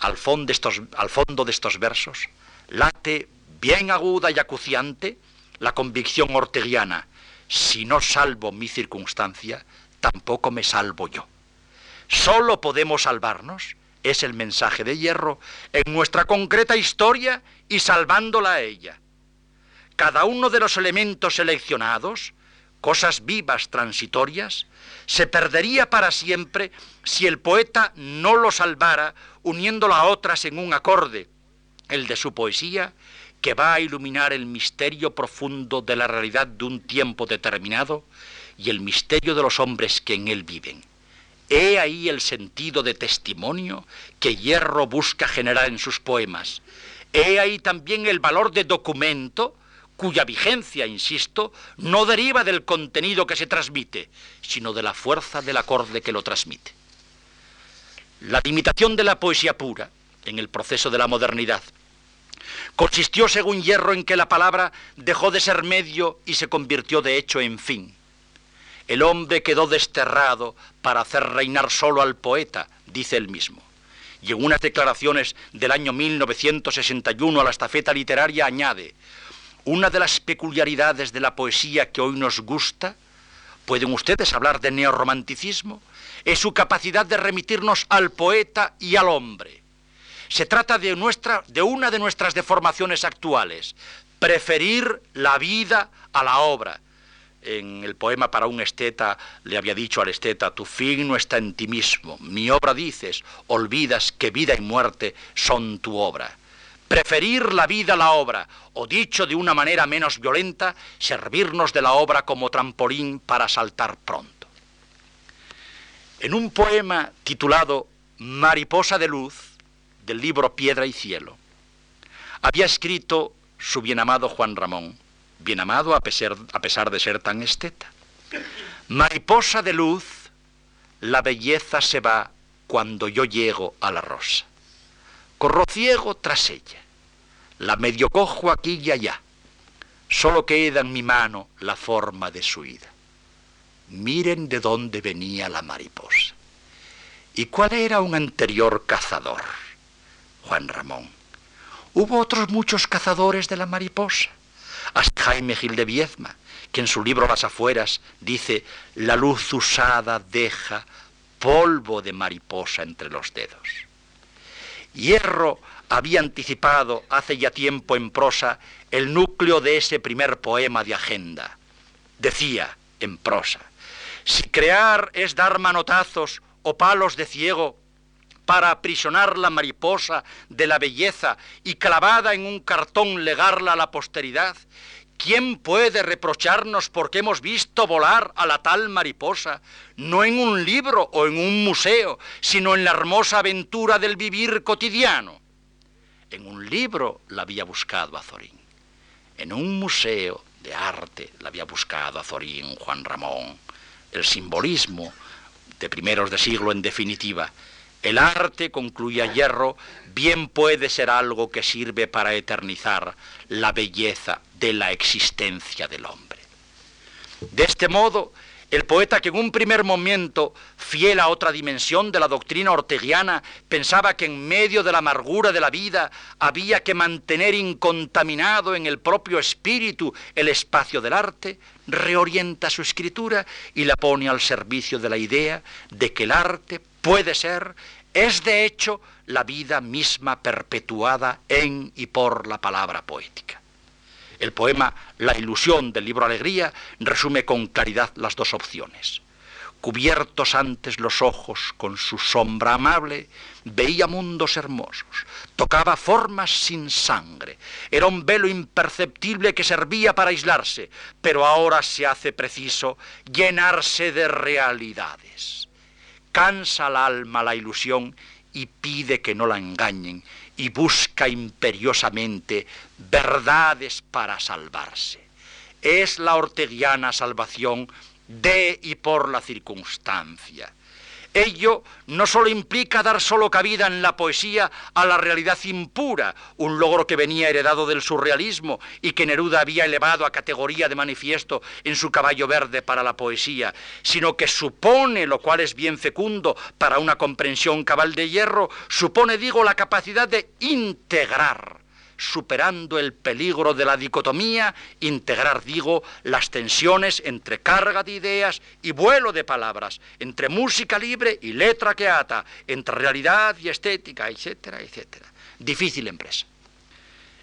Al fondo de estos, al fondo de estos versos late bien aguda y acuciante la convicción orteguiana, si no salvo mi circunstancia, tampoco me salvo yo. Solo podemos salvarnos, es el mensaje de hierro, en nuestra concreta historia y salvándola a ella. Cada uno de los elementos seleccionados, cosas vivas transitorias, se perdería para siempre si el poeta no lo salvara uniéndolo a otras en un acorde, el de su poesía que va a iluminar el misterio profundo de la realidad de un tiempo determinado y el misterio de los hombres que en él viven. He ahí el sentido de testimonio que Hierro busca generar en sus poemas. He ahí también el valor de documento cuya vigencia, insisto, no deriva del contenido que se transmite, sino de la fuerza del acorde que lo transmite. La limitación de la poesía pura en el proceso de la modernidad Consistió, según Hierro, en que la palabra dejó de ser medio y se convirtió de hecho en fin. El hombre quedó desterrado para hacer reinar solo al poeta, dice él mismo. Y en unas declaraciones del año 1961 a la estafeta literaria añade, una de las peculiaridades de la poesía que hoy nos gusta, pueden ustedes hablar de neorromanticismo, es su capacidad de remitirnos al poeta y al hombre. Se trata de, nuestra, de una de nuestras deformaciones actuales, preferir la vida a la obra. En el poema para un esteta le había dicho al esteta, tu fin no está en ti mismo, mi obra dices, olvidas que vida y muerte son tu obra. Preferir la vida a la obra, o dicho de una manera menos violenta, servirnos de la obra como trampolín para saltar pronto. En un poema titulado Mariposa de Luz, del libro Piedra y Cielo. Había escrito su bienamado Juan Ramón, bienamado a pesar, a pesar de ser tan esteta. Mariposa de luz, la belleza se va cuando yo llego a la rosa. Corro ciego tras ella. La medio cojo aquí y allá. Solo queda en mi mano la forma de su ida. Miren de dónde venía la mariposa. ¿Y cuál era un anterior cazador? Juan Ramón. Hubo otros muchos cazadores de la mariposa. Hasta Jaime Gil de Viezma, que en su libro Las afueras dice, la luz usada deja polvo de mariposa entre los dedos. Hierro había anticipado hace ya tiempo en prosa el núcleo de ese primer poema de agenda. Decía en prosa, si crear es dar manotazos o palos de ciego para aprisionar la mariposa de la belleza y clavada en un cartón legarla a la posteridad, ¿Quién puede reprocharnos porque hemos visto volar a la tal mariposa, no en un libro o en un museo, sino en la hermosa aventura del vivir cotidiano? En un libro la había buscado Azorín, en un museo de arte la había buscado Azorín, Juan Ramón. El simbolismo de primeros de siglo en definitiva. El arte, concluía Hierro, bien puede ser algo que sirve para eternizar la belleza de la existencia del hombre. De este modo, el poeta que en un primer momento, fiel a otra dimensión de la doctrina orteguiana, pensaba que en medio de la amargura de la vida había que mantener incontaminado en el propio espíritu el espacio del arte, reorienta su escritura y la pone al servicio de la idea de que el arte puede ser, es de hecho, la vida misma perpetuada en y por la palabra poética. El poema La ilusión del libro Alegría resume con claridad las dos opciones. Cubiertos antes los ojos con su sombra amable, veía mundos hermosos, tocaba formas sin sangre, era un velo imperceptible que servía para aislarse, pero ahora se hace preciso llenarse de realidades. Cansa al alma la ilusión y pide que no la engañen y busca imperiosamente verdades para salvarse. Es la orteguiana salvación de y por la circunstancia. Ello no solo implica dar solo cabida en la poesía a la realidad impura, un logro que venía heredado del surrealismo y que Neruda había elevado a categoría de manifiesto en su caballo verde para la poesía, sino que supone, lo cual es bien fecundo para una comprensión cabal de hierro, supone, digo, la capacidad de integrar superando el peligro de la dicotomía, integrar, digo, las tensiones entre carga de ideas y vuelo de palabras, entre música libre y letra que ata, entre realidad y estética, etcétera, etcétera. Difícil empresa.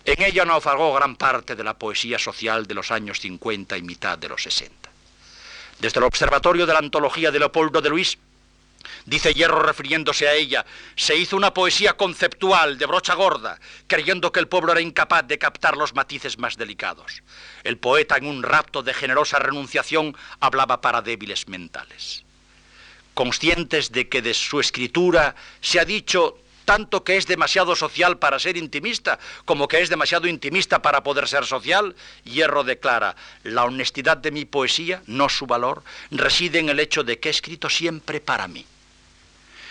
En ella naufragó gran parte de la poesía social de los años 50 y mitad de los 60. Desde el Observatorio de la Antología de Leopoldo de Luis Dice Hierro refiriéndose a ella, se hizo una poesía conceptual de brocha gorda, creyendo que el pueblo era incapaz de captar los matices más delicados. El poeta, en un rapto de generosa renunciación, hablaba para débiles mentales. Conscientes de que de su escritura se ha dicho tanto que es demasiado social para ser intimista, como que es demasiado intimista para poder ser social, Hierro declara, la honestidad de mi poesía, no su valor, reside en el hecho de que he escrito siempre para mí.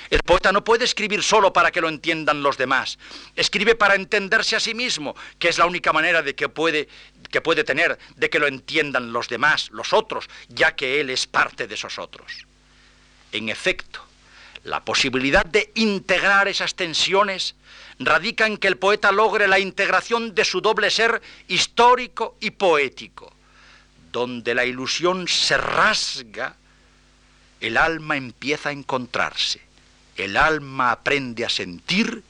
El poeta no puede escribir solo para que lo entiendan los demás. Escribe para entenderse a sí mismo, que es la única manera de que puede, que puede tener de que lo entiendan los demás, los otros, ya que él es parte de esos otros. En efecto, la posibilidad de integrar esas tensiones radica en que el poeta logre la integración de su doble ser histórico y poético. Donde la ilusión se rasga, el alma empieza a encontrarse el alma aprende a sentir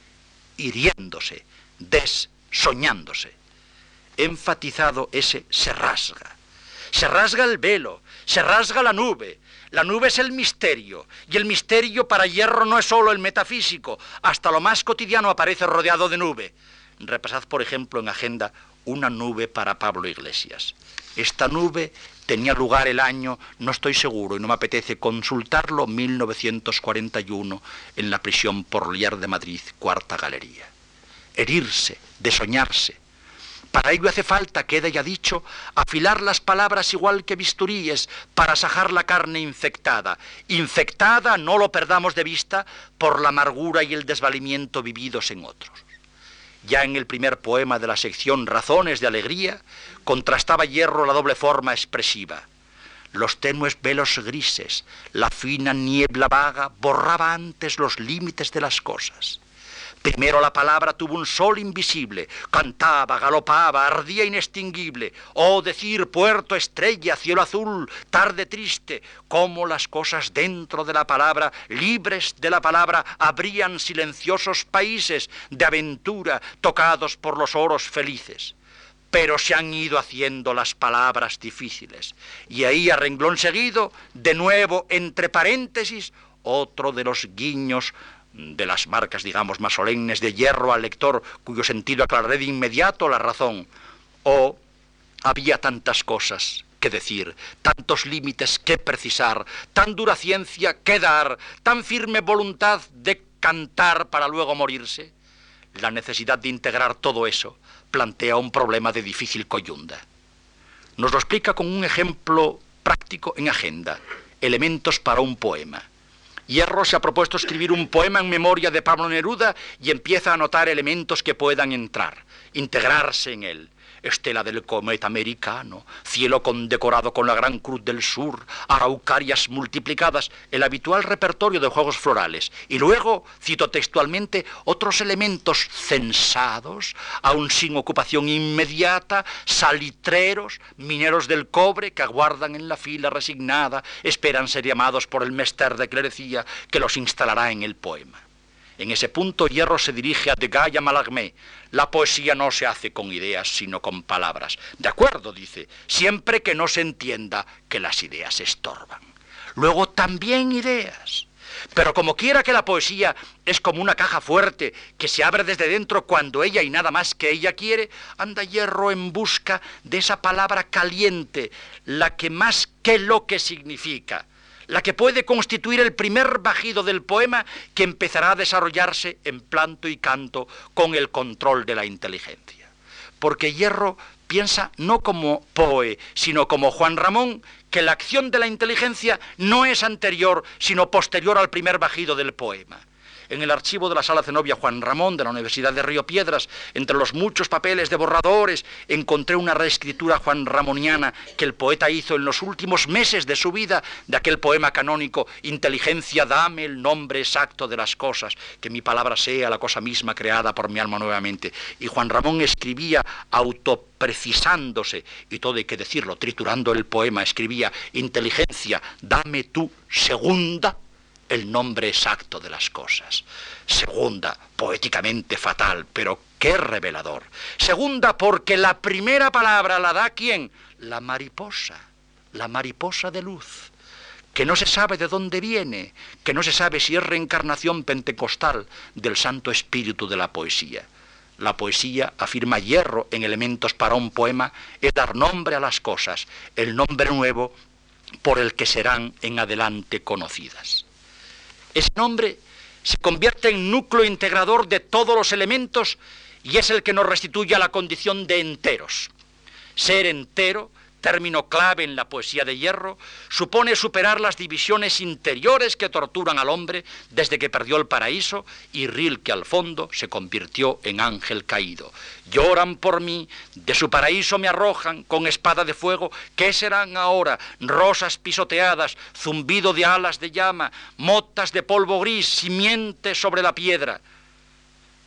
hiriéndose, desoñándose. Enfatizado ese se rasga. Se rasga el velo, se rasga la nube. La nube es el misterio, y el misterio para hierro no es solo el metafísico, hasta lo más cotidiano aparece rodeado de nube. Repasad, por ejemplo, en agenda una nube para Pablo Iglesias. Esta nube tenía lugar el año, no estoy seguro y no me apetece consultarlo, 1941, en la prisión por liar de Madrid, cuarta galería. Herirse, desoñarse. Para ello hace falta, queda ya dicho, afilar las palabras igual que bisturíes para sajar la carne infectada. Infectada, no lo perdamos de vista, por la amargura y el desvalimiento vividos en otros. Ya en el primer poema de la sección Razones de Alegría, contrastaba Hierro la doble forma expresiva. Los tenues velos grises, la fina niebla vaga borraba antes los límites de las cosas. Primero la palabra tuvo un sol invisible, cantaba, galopaba, ardía inextinguible. Oh, decir puerto, estrella, cielo azul, tarde triste, cómo las cosas dentro de la palabra, libres de la palabra, abrían silenciosos países de aventura, tocados por los oros felices pero se han ido haciendo las palabras difíciles. Y ahí a renglón seguido, de nuevo, entre paréntesis, otro de los guiños de las marcas, digamos, más solemnes de hierro al lector, cuyo sentido aclararé de inmediato la razón. O había tantas cosas que decir, tantos límites que precisar, tan dura ciencia que dar, tan firme voluntad de cantar para luego morirse. La necesidad de integrar todo eso plantea un problema de difícil coyunda. Nos lo explica con un ejemplo práctico en agenda, elementos para un poema. Hierro se ha propuesto escribir un poema en memoria de Pablo Neruda y empieza a anotar elementos que puedan entrar, integrarse en él estela del cometa americano, cielo condecorado con la Gran Cruz del Sur, araucarias multiplicadas, el habitual repertorio de juegos florales. Y luego, cito textualmente, otros elementos censados, aún sin ocupación inmediata, salitreros, mineros del cobre que aguardan en la fila resignada, esperan ser llamados por el mester de clerecía que los instalará en el poema. En ese punto Hierro se dirige a Degas y a. La poesía no se hace con ideas, sino con palabras. De acuerdo, dice, siempre que no se entienda que las ideas estorban. Luego también ideas. Pero como quiera que la poesía es como una caja fuerte que se abre desde dentro cuando ella y nada más que ella quiere, anda hierro en busca de esa palabra caliente, la que más que lo que significa la que puede constituir el primer bajido del poema que empezará a desarrollarse en planto y canto con el control de la inteligencia. Porque Hierro piensa no como Poe, sino como Juan Ramón, que la acción de la inteligencia no es anterior, sino posterior al primer bajido del poema en el archivo de la Sala Zenobia Juan Ramón de la Universidad de Río Piedras, entre los muchos papeles de borradores, encontré una reescritura juan ramoniana que el poeta hizo en los últimos meses de su vida de aquel poema canónico Inteligencia, dame el nombre exacto de las cosas, que mi palabra sea la cosa misma creada por mi alma nuevamente. Y Juan Ramón escribía autoprecisándose, y todo hay que decirlo, triturando el poema, escribía, inteligencia, dame tu segunda el nombre exacto de las cosas. Segunda, poéticamente fatal, pero qué revelador. Segunda, porque la primera palabra la da quién? La mariposa, la mariposa de luz, que no se sabe de dónde viene, que no se sabe si es reencarnación pentecostal del Santo Espíritu de la poesía. La poesía, afirma Hierro en Elementos para un poema, es dar nombre a las cosas, el nombre nuevo por el que serán en adelante conocidas. Ese nombre se convierte en núcleo integrador de todos los elementos y es el que nos restituye a la condición de enteros. Ser entero término clave en la poesía de hierro, supone superar las divisiones interiores que torturan al hombre desde que perdió el paraíso y Rilke al fondo se convirtió en ángel caído. Lloran por mí, de su paraíso me arrojan con espada de fuego, ¿qué serán ahora? Rosas pisoteadas, zumbido de alas de llama, motas de polvo gris, simiente sobre la piedra.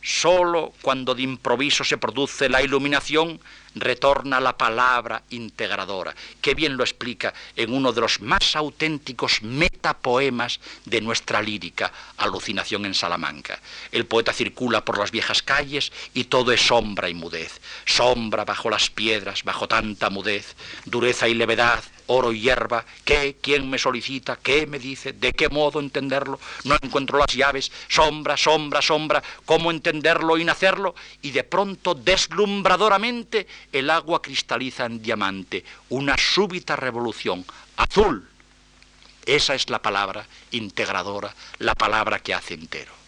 Solo cuando de improviso se produce la iluminación, retorna la palabra integradora, que bien lo explica en uno de los más auténticos metapoemas de nuestra lírica, Alucinación en Salamanca. El poeta circula por las viejas calles y todo es sombra y mudez, sombra bajo las piedras, bajo tanta mudez, dureza y levedad, oro y hierba, ¿qué? ¿Quién me solicita? ¿Qué me dice? ¿De qué modo entenderlo? No encuentro las llaves, sombra, sombra, sombra, ¿cómo entenderlo y nacerlo? Y de pronto, deslumbradoramente, el agua cristaliza en diamante, una súbita revolución, azul. Esa es la palabra integradora, la palabra que hace entero.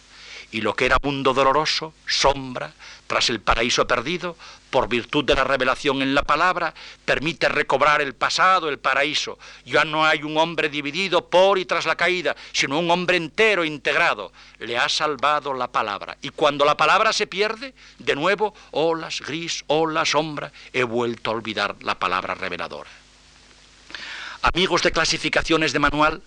Y lo que era mundo doloroso, sombra, tras el paraíso perdido, por virtud de la revelación en la palabra, permite recobrar el pasado, el paraíso. Ya no hay un hombre dividido por y tras la caída, sino un hombre entero, integrado. Le ha salvado la palabra. Y cuando la palabra se pierde, de nuevo, olas, gris, olas, sombra, he vuelto a olvidar la palabra reveladora. Amigos de clasificaciones de manual,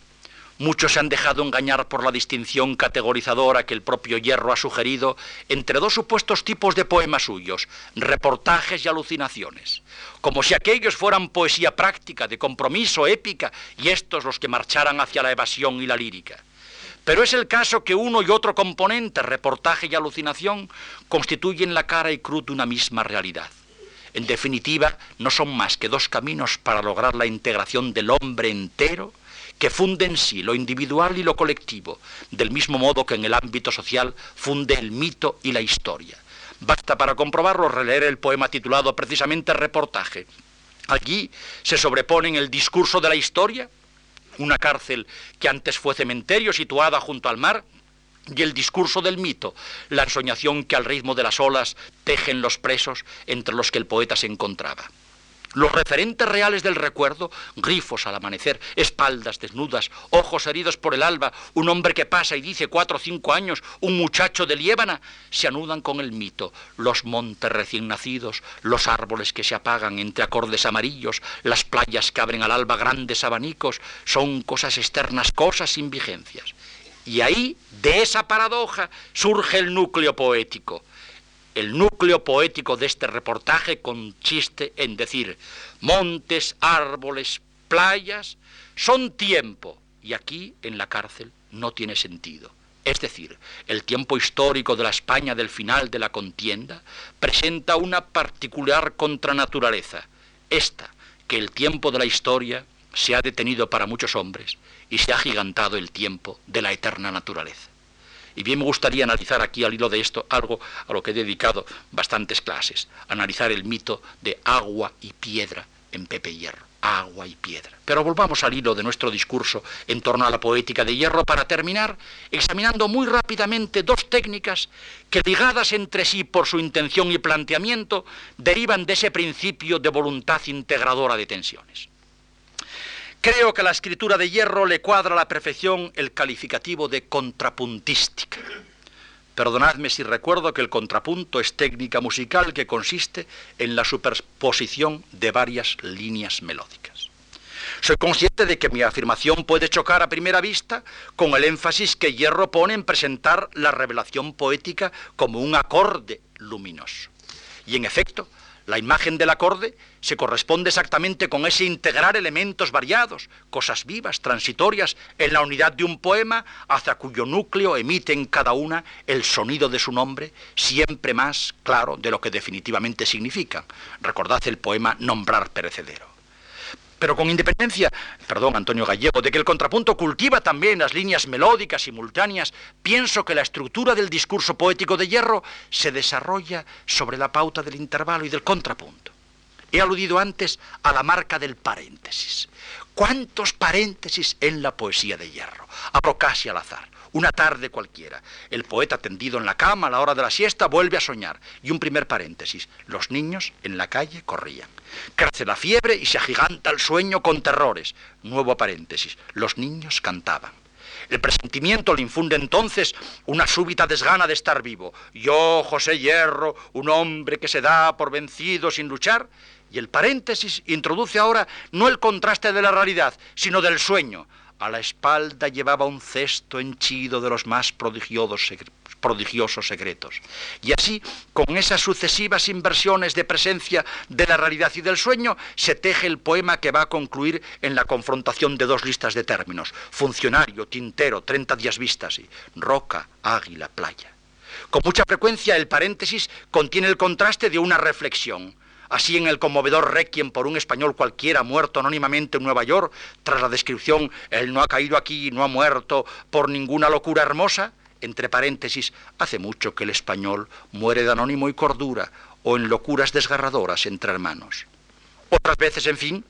Muchos se han dejado engañar por la distinción categorizadora que el propio Hierro ha sugerido entre dos supuestos tipos de poemas suyos, reportajes y alucinaciones, como si aquellos fueran poesía práctica, de compromiso, épica, y estos los que marcharan hacia la evasión y la lírica. Pero es el caso que uno y otro componente, reportaje y alucinación, constituyen la cara y cruz de una misma realidad. En definitiva, no son más que dos caminos para lograr la integración del hombre entero, que funde en sí lo individual y lo colectivo, del mismo modo que en el ámbito social funde el mito y la historia. Basta para comprobarlo releer el poema titulado precisamente Reportaje. Allí se sobreponen el discurso de la historia, una cárcel que antes fue cementerio situada junto al mar, y el discurso del mito, la ensoñación que al ritmo de las olas tejen los presos entre los que el poeta se encontraba. Los referentes reales del recuerdo, grifos al amanecer, espaldas desnudas, ojos heridos por el alba, un hombre que pasa y dice cuatro o cinco años, un muchacho de Liébana, se anudan con el mito, los montes recién nacidos, los árboles que se apagan entre acordes amarillos, las playas que abren al alba grandes abanicos, son cosas externas, cosas sin vigencias. Y ahí, de esa paradoja, surge el núcleo poético el núcleo poético de este reportaje consiste en decir, montes, árboles, playas, son tiempo, y aquí en la cárcel no tiene sentido. Es decir, el tiempo histórico de la España del final de la contienda presenta una particular contranaturaleza, esta, que el tiempo de la historia se ha detenido para muchos hombres y se ha gigantado el tiempo de la eterna naturaleza. Y bien me gustaría analizar aquí al hilo de esto algo a lo que he dedicado bastantes clases, analizar el mito de agua y piedra en Pepe Hierro, agua y piedra. Pero volvamos al hilo de nuestro discurso en torno a la poética de Hierro para terminar examinando muy rápidamente dos técnicas que ligadas entre sí por su intención y planteamiento derivan de ese principio de voluntad integradora de tensiones. Creo que a la escritura de hierro le cuadra a la perfección el calificativo de contrapuntística. Perdonadme si recuerdo que el contrapunto es técnica musical que consiste en la superposición de varias líneas melódicas. Soy consciente de que mi afirmación puede chocar a primera vista con el énfasis que Hierro pone en presentar la revelación poética como un acorde luminoso. Y en efecto, la imagen del acorde se corresponde exactamente con ese integrar elementos variados, cosas vivas, transitorias, en la unidad de un poema, hacia cuyo núcleo emiten cada una el sonido de su nombre, siempre más claro de lo que definitivamente significa. Recordad el poema Nombrar perecedero. Pero con independencia, perdón Antonio Gallego, de que el contrapunto cultiva también las líneas melódicas simultáneas, pienso que la estructura del discurso poético de Hierro se desarrolla sobre la pauta del intervalo y del contrapunto. He aludido antes a la marca del paréntesis. ¿Cuántos paréntesis en la poesía de Hierro? Abro casi al azar. Una tarde cualquiera. El poeta tendido en la cama a la hora de la siesta vuelve a soñar. Y un primer paréntesis. Los niños en la calle corrían. Crece la fiebre y se agiganta el sueño con terrores. Nuevo paréntesis. Los niños cantaban. El presentimiento le infunde entonces una súbita desgana de estar vivo. Yo, José Hierro, un hombre que se da por vencido sin luchar. Y el paréntesis introduce ahora no el contraste de la realidad, sino del sueño. A la espalda llevaba un cesto henchido de los más prodigiosos, prodigiosos secretos. Y así, con esas sucesivas inversiones de presencia de la realidad y del sueño, se teje el poema que va a concluir en la confrontación de dos listas de términos, funcionario, tintero, 30 días vistas y roca, águila, playa. Con mucha frecuencia el paréntesis contiene el contraste de una reflexión Así en el conmovedor requiem por un español cualquiera muerto anónimamente en Nueva York, tras la descripción, él no ha caído aquí, no ha muerto por ninguna locura hermosa, entre paréntesis, hace mucho que el español muere de anónimo y cordura, o en locuras desgarradoras entre hermanos. Otras veces, en fin,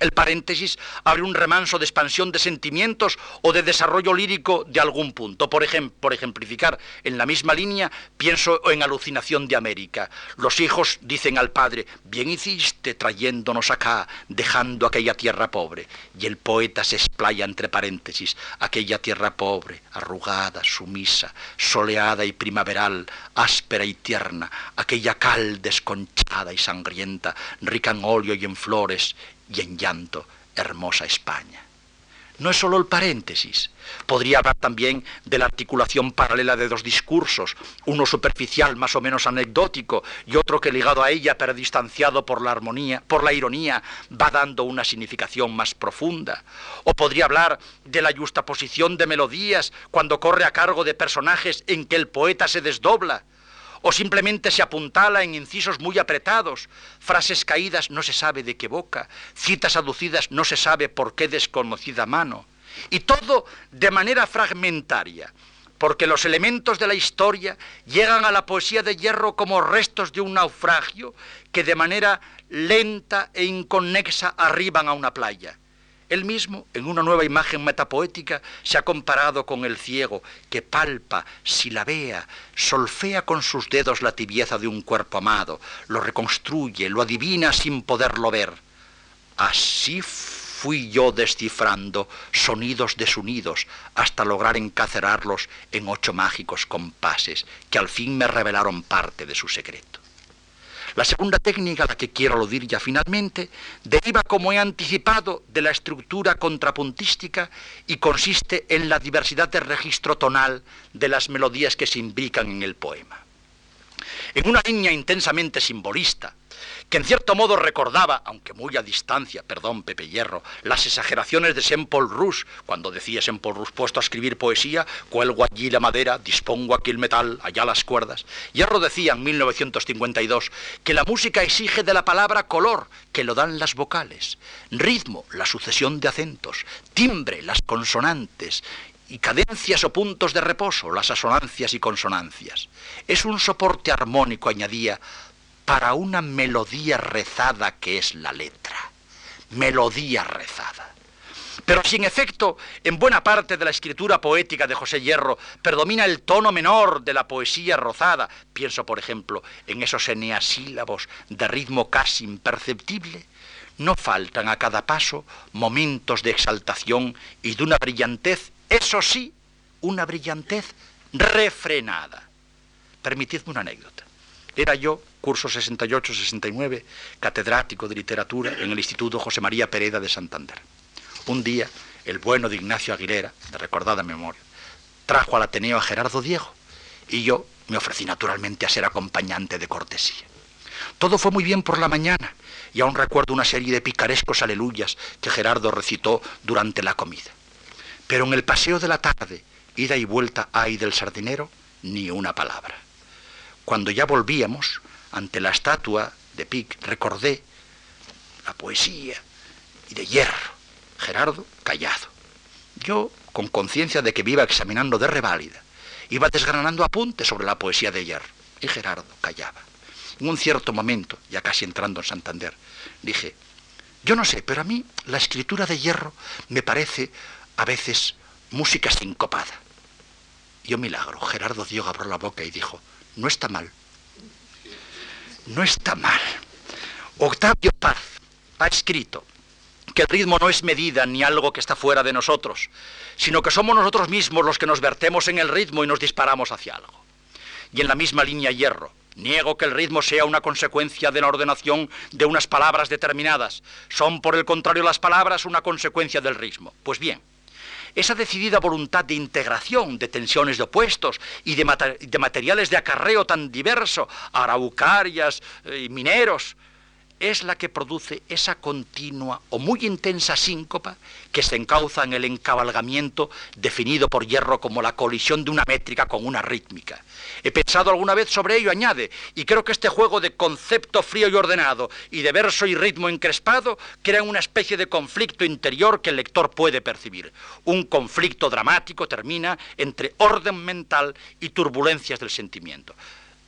El paréntesis abre un remanso de expansión de sentimientos o de desarrollo lírico de algún punto. Por, por ejemplificar, en la misma línea, pienso en Alucinación de América. Los hijos dicen al padre, bien hiciste trayéndonos acá, dejando aquella tierra pobre. Y el poeta se explaya entre paréntesis, aquella tierra pobre, arrugada, sumisa, soleada y primaveral, áspera y tierna, aquella cal desconchada y sangrienta, rica en óleo y en flores, y en llanto, hermosa España. No es solo el paréntesis. Podría hablar también de la articulación paralela de dos discursos, uno superficial más o menos anecdótico y otro que ligado a ella pero distanciado por la armonía, por la ironía, va dando una significación más profunda. O podría hablar de la justaposición de melodías cuando corre a cargo de personajes en que el poeta se desdobla o simplemente se apuntala en incisos muy apretados, frases caídas no se sabe de qué boca, citas aducidas no se sabe por qué desconocida mano, y todo de manera fragmentaria, porque los elementos de la historia llegan a la poesía de hierro como restos de un naufragio que de manera lenta e inconexa arriban a una playa. Él mismo, en una nueva imagen metapoética, se ha comparado con el ciego, que palpa, silabea, solfea con sus dedos la tibieza de un cuerpo amado, lo reconstruye, lo adivina sin poderlo ver. Así fui yo descifrando sonidos desunidos hasta lograr encacerarlos en ocho mágicos compases que al fin me revelaron parte de su secreto. La segunda técnica a la que quiero aludir ya finalmente deriva, como he anticipado, de la estructura contrapuntística y consiste en la diversidad de registro tonal de las melodías que se imbrican en el poema. En una línea intensamente simbolista, que en cierto modo recordaba, aunque muy a distancia, perdón, Pepe Hierro, las exageraciones de Saint Paul Rouge, cuando decía Saint Paul Rouge, puesto a escribir poesía, cuelgo allí la madera, dispongo aquí el metal, allá las cuerdas. Hierro decía en 1952 que la música exige de la palabra color, que lo dan las vocales, ritmo, la sucesión de acentos, timbre, las consonantes, y cadencias o puntos de reposo, las asonancias y consonancias. Es un soporte armónico, añadía, para una melodía rezada que es la letra. Melodía rezada. Pero si en efecto en buena parte de la escritura poética de José Hierro predomina el tono menor de la poesía rozada, pienso por ejemplo en esos eneasílabos de ritmo casi imperceptible, no faltan a cada paso momentos de exaltación y de una brillantez, eso sí, una brillantez refrenada. Permitidme una anécdota. Era yo, curso 68-69, catedrático de literatura en el Instituto José María Pereda de Santander. Un día, el bueno de Ignacio Aguilera, de recordada memoria, trajo al Ateneo a Gerardo Diego y yo me ofrecí naturalmente a ser acompañante de cortesía. Todo fue muy bien por la mañana y aún recuerdo una serie de picarescos aleluyas que Gerardo recitó durante la comida. Pero en el paseo de la tarde, ida y vuelta ay del sardinero, ni una palabra. Cuando ya volvíamos, ante la estatua de Pic, recordé la poesía y de hierro. Gerardo, callado. Yo, con conciencia de que me iba examinando de reválida, iba desgranando apuntes sobre la poesía de hierro. Y Gerardo callaba. En un cierto momento, ya casi entrando en Santander, dije, yo no sé, pero a mí la escritura de hierro me parece a veces música sincopada. Y un milagro, Gerardo dio abrió la boca y dijo, no está mal. No está mal. Octavio Paz ha escrito que el ritmo no es medida ni algo que está fuera de nosotros, sino que somos nosotros mismos los que nos vertemos en el ritmo y nos disparamos hacia algo. Y en la misma línea hierro, niego que el ritmo sea una consecuencia de la ordenación de unas palabras determinadas. Son, por el contrario, las palabras una consecuencia del ritmo. Pues bien, esa decidida voluntad de integración de tensiones de opuestos y de, materiales de acarreo tan diverso, araucarias eh, y mineros, es la que produce esa continua o muy intensa síncopa que se encauza en el encabalgamiento definido por Hierro como la colisión de una métrica con una rítmica. He pensado alguna vez sobre ello, añade, y creo que este juego de concepto frío y ordenado y de verso y ritmo encrespado crea una especie de conflicto interior que el lector puede percibir. Un conflicto dramático termina entre orden mental y turbulencias del sentimiento.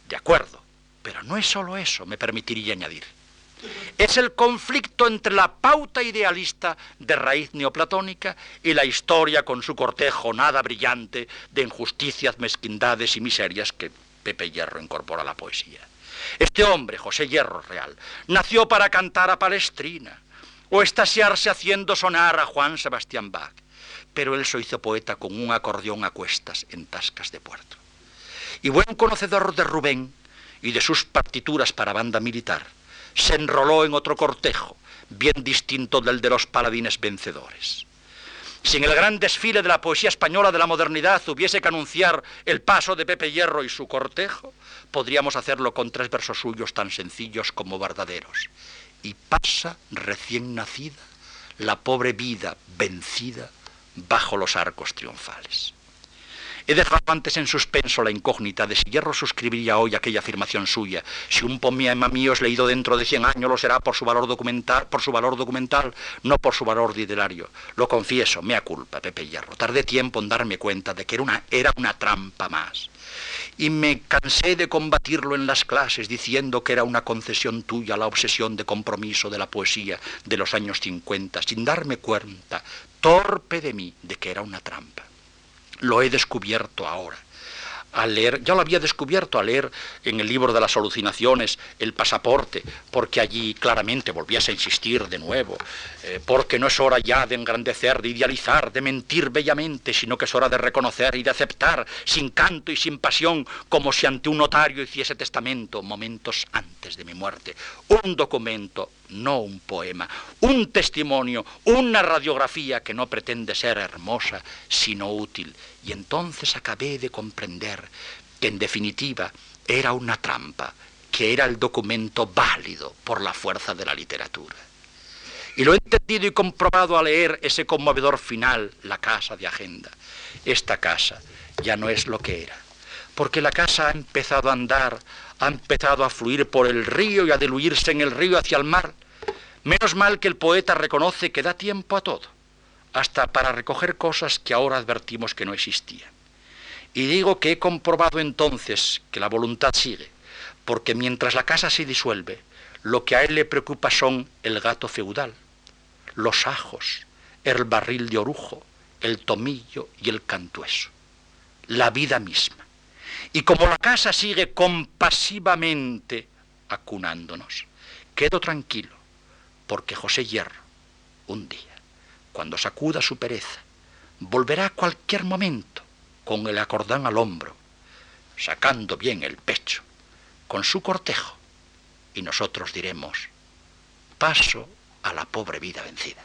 De acuerdo, pero no es solo eso, me permitiría añadir. Es el conflicto entre la pauta idealista de raíz neoplatónica y la historia con su cortejo nada brillante de injusticias, mezquindades y miserias que Pepe Hierro incorpora a la poesía. Este hombre, José Hierro Real, nació para cantar a Palestrina o estasiarse haciendo sonar a Juan Sebastián Bach, pero él se hizo poeta con un acordeón a cuestas en tascas de puerto. Y buen conocedor de Rubén y de sus partituras para banda militar, se enroló en otro cortejo, bien distinto del de los paladines vencedores. Si en el gran desfile de la poesía española de la modernidad hubiese que anunciar el paso de Pepe Hierro y su cortejo, podríamos hacerlo con tres versos suyos tan sencillos como verdaderos. Y pasa recién nacida la pobre vida vencida bajo los arcos triunfales. He dejado antes en suspenso la incógnita de si Hierro suscribiría hoy aquella afirmación suya. Si un poema mío es leído dentro de 100 años, lo será por su valor documental, por su valor documental, no por su valor literario. Lo confieso, mea culpa, Pepe Hierro. Tardé tiempo en darme cuenta de que era una, era una trampa más. Y me cansé de combatirlo en las clases diciendo que era una concesión tuya la obsesión de compromiso de la poesía de los años 50, sin darme cuenta, torpe de mí, de que era una trampa lo he descubierto ahora. Al leer, ya lo había descubierto al leer en el libro de las alucinaciones el pasaporte, porque allí claramente volvías a insistir de nuevo, eh, porque no es hora ya de engrandecer, de idealizar, de mentir bellamente, sino que es hora de reconocer y de aceptar, sin canto y sin pasión, como si ante un notario hiciese testamento momentos antes de mi muerte. Un documento no un poema, un testimonio, una radiografía que no pretende ser hermosa, sino útil. Y entonces acabé de comprender que en definitiva era una trampa, que era el documento válido por la fuerza de la literatura. Y lo he entendido y comprobado al leer ese conmovedor final, La casa de agenda. Esta casa ya no es lo que era, porque la casa ha empezado a andar, ha empezado a fluir por el río y a diluirse en el río hacia el mar. Menos mal que el poeta reconoce que da tiempo a todo, hasta para recoger cosas que ahora advertimos que no existían. Y digo que he comprobado entonces que la voluntad sigue, porque mientras la casa se disuelve, lo que a él le preocupa son el gato feudal, los ajos, el barril de orujo, el tomillo y el cantueso, la vida misma. Y como la casa sigue compasivamente acunándonos, quedo tranquilo, porque José Hierro, un día, cuando sacuda su pereza, volverá a cualquier momento con el acordán al hombro, sacando bien el pecho, con su cortejo, y nosotros diremos, paso a la pobre vida vencida.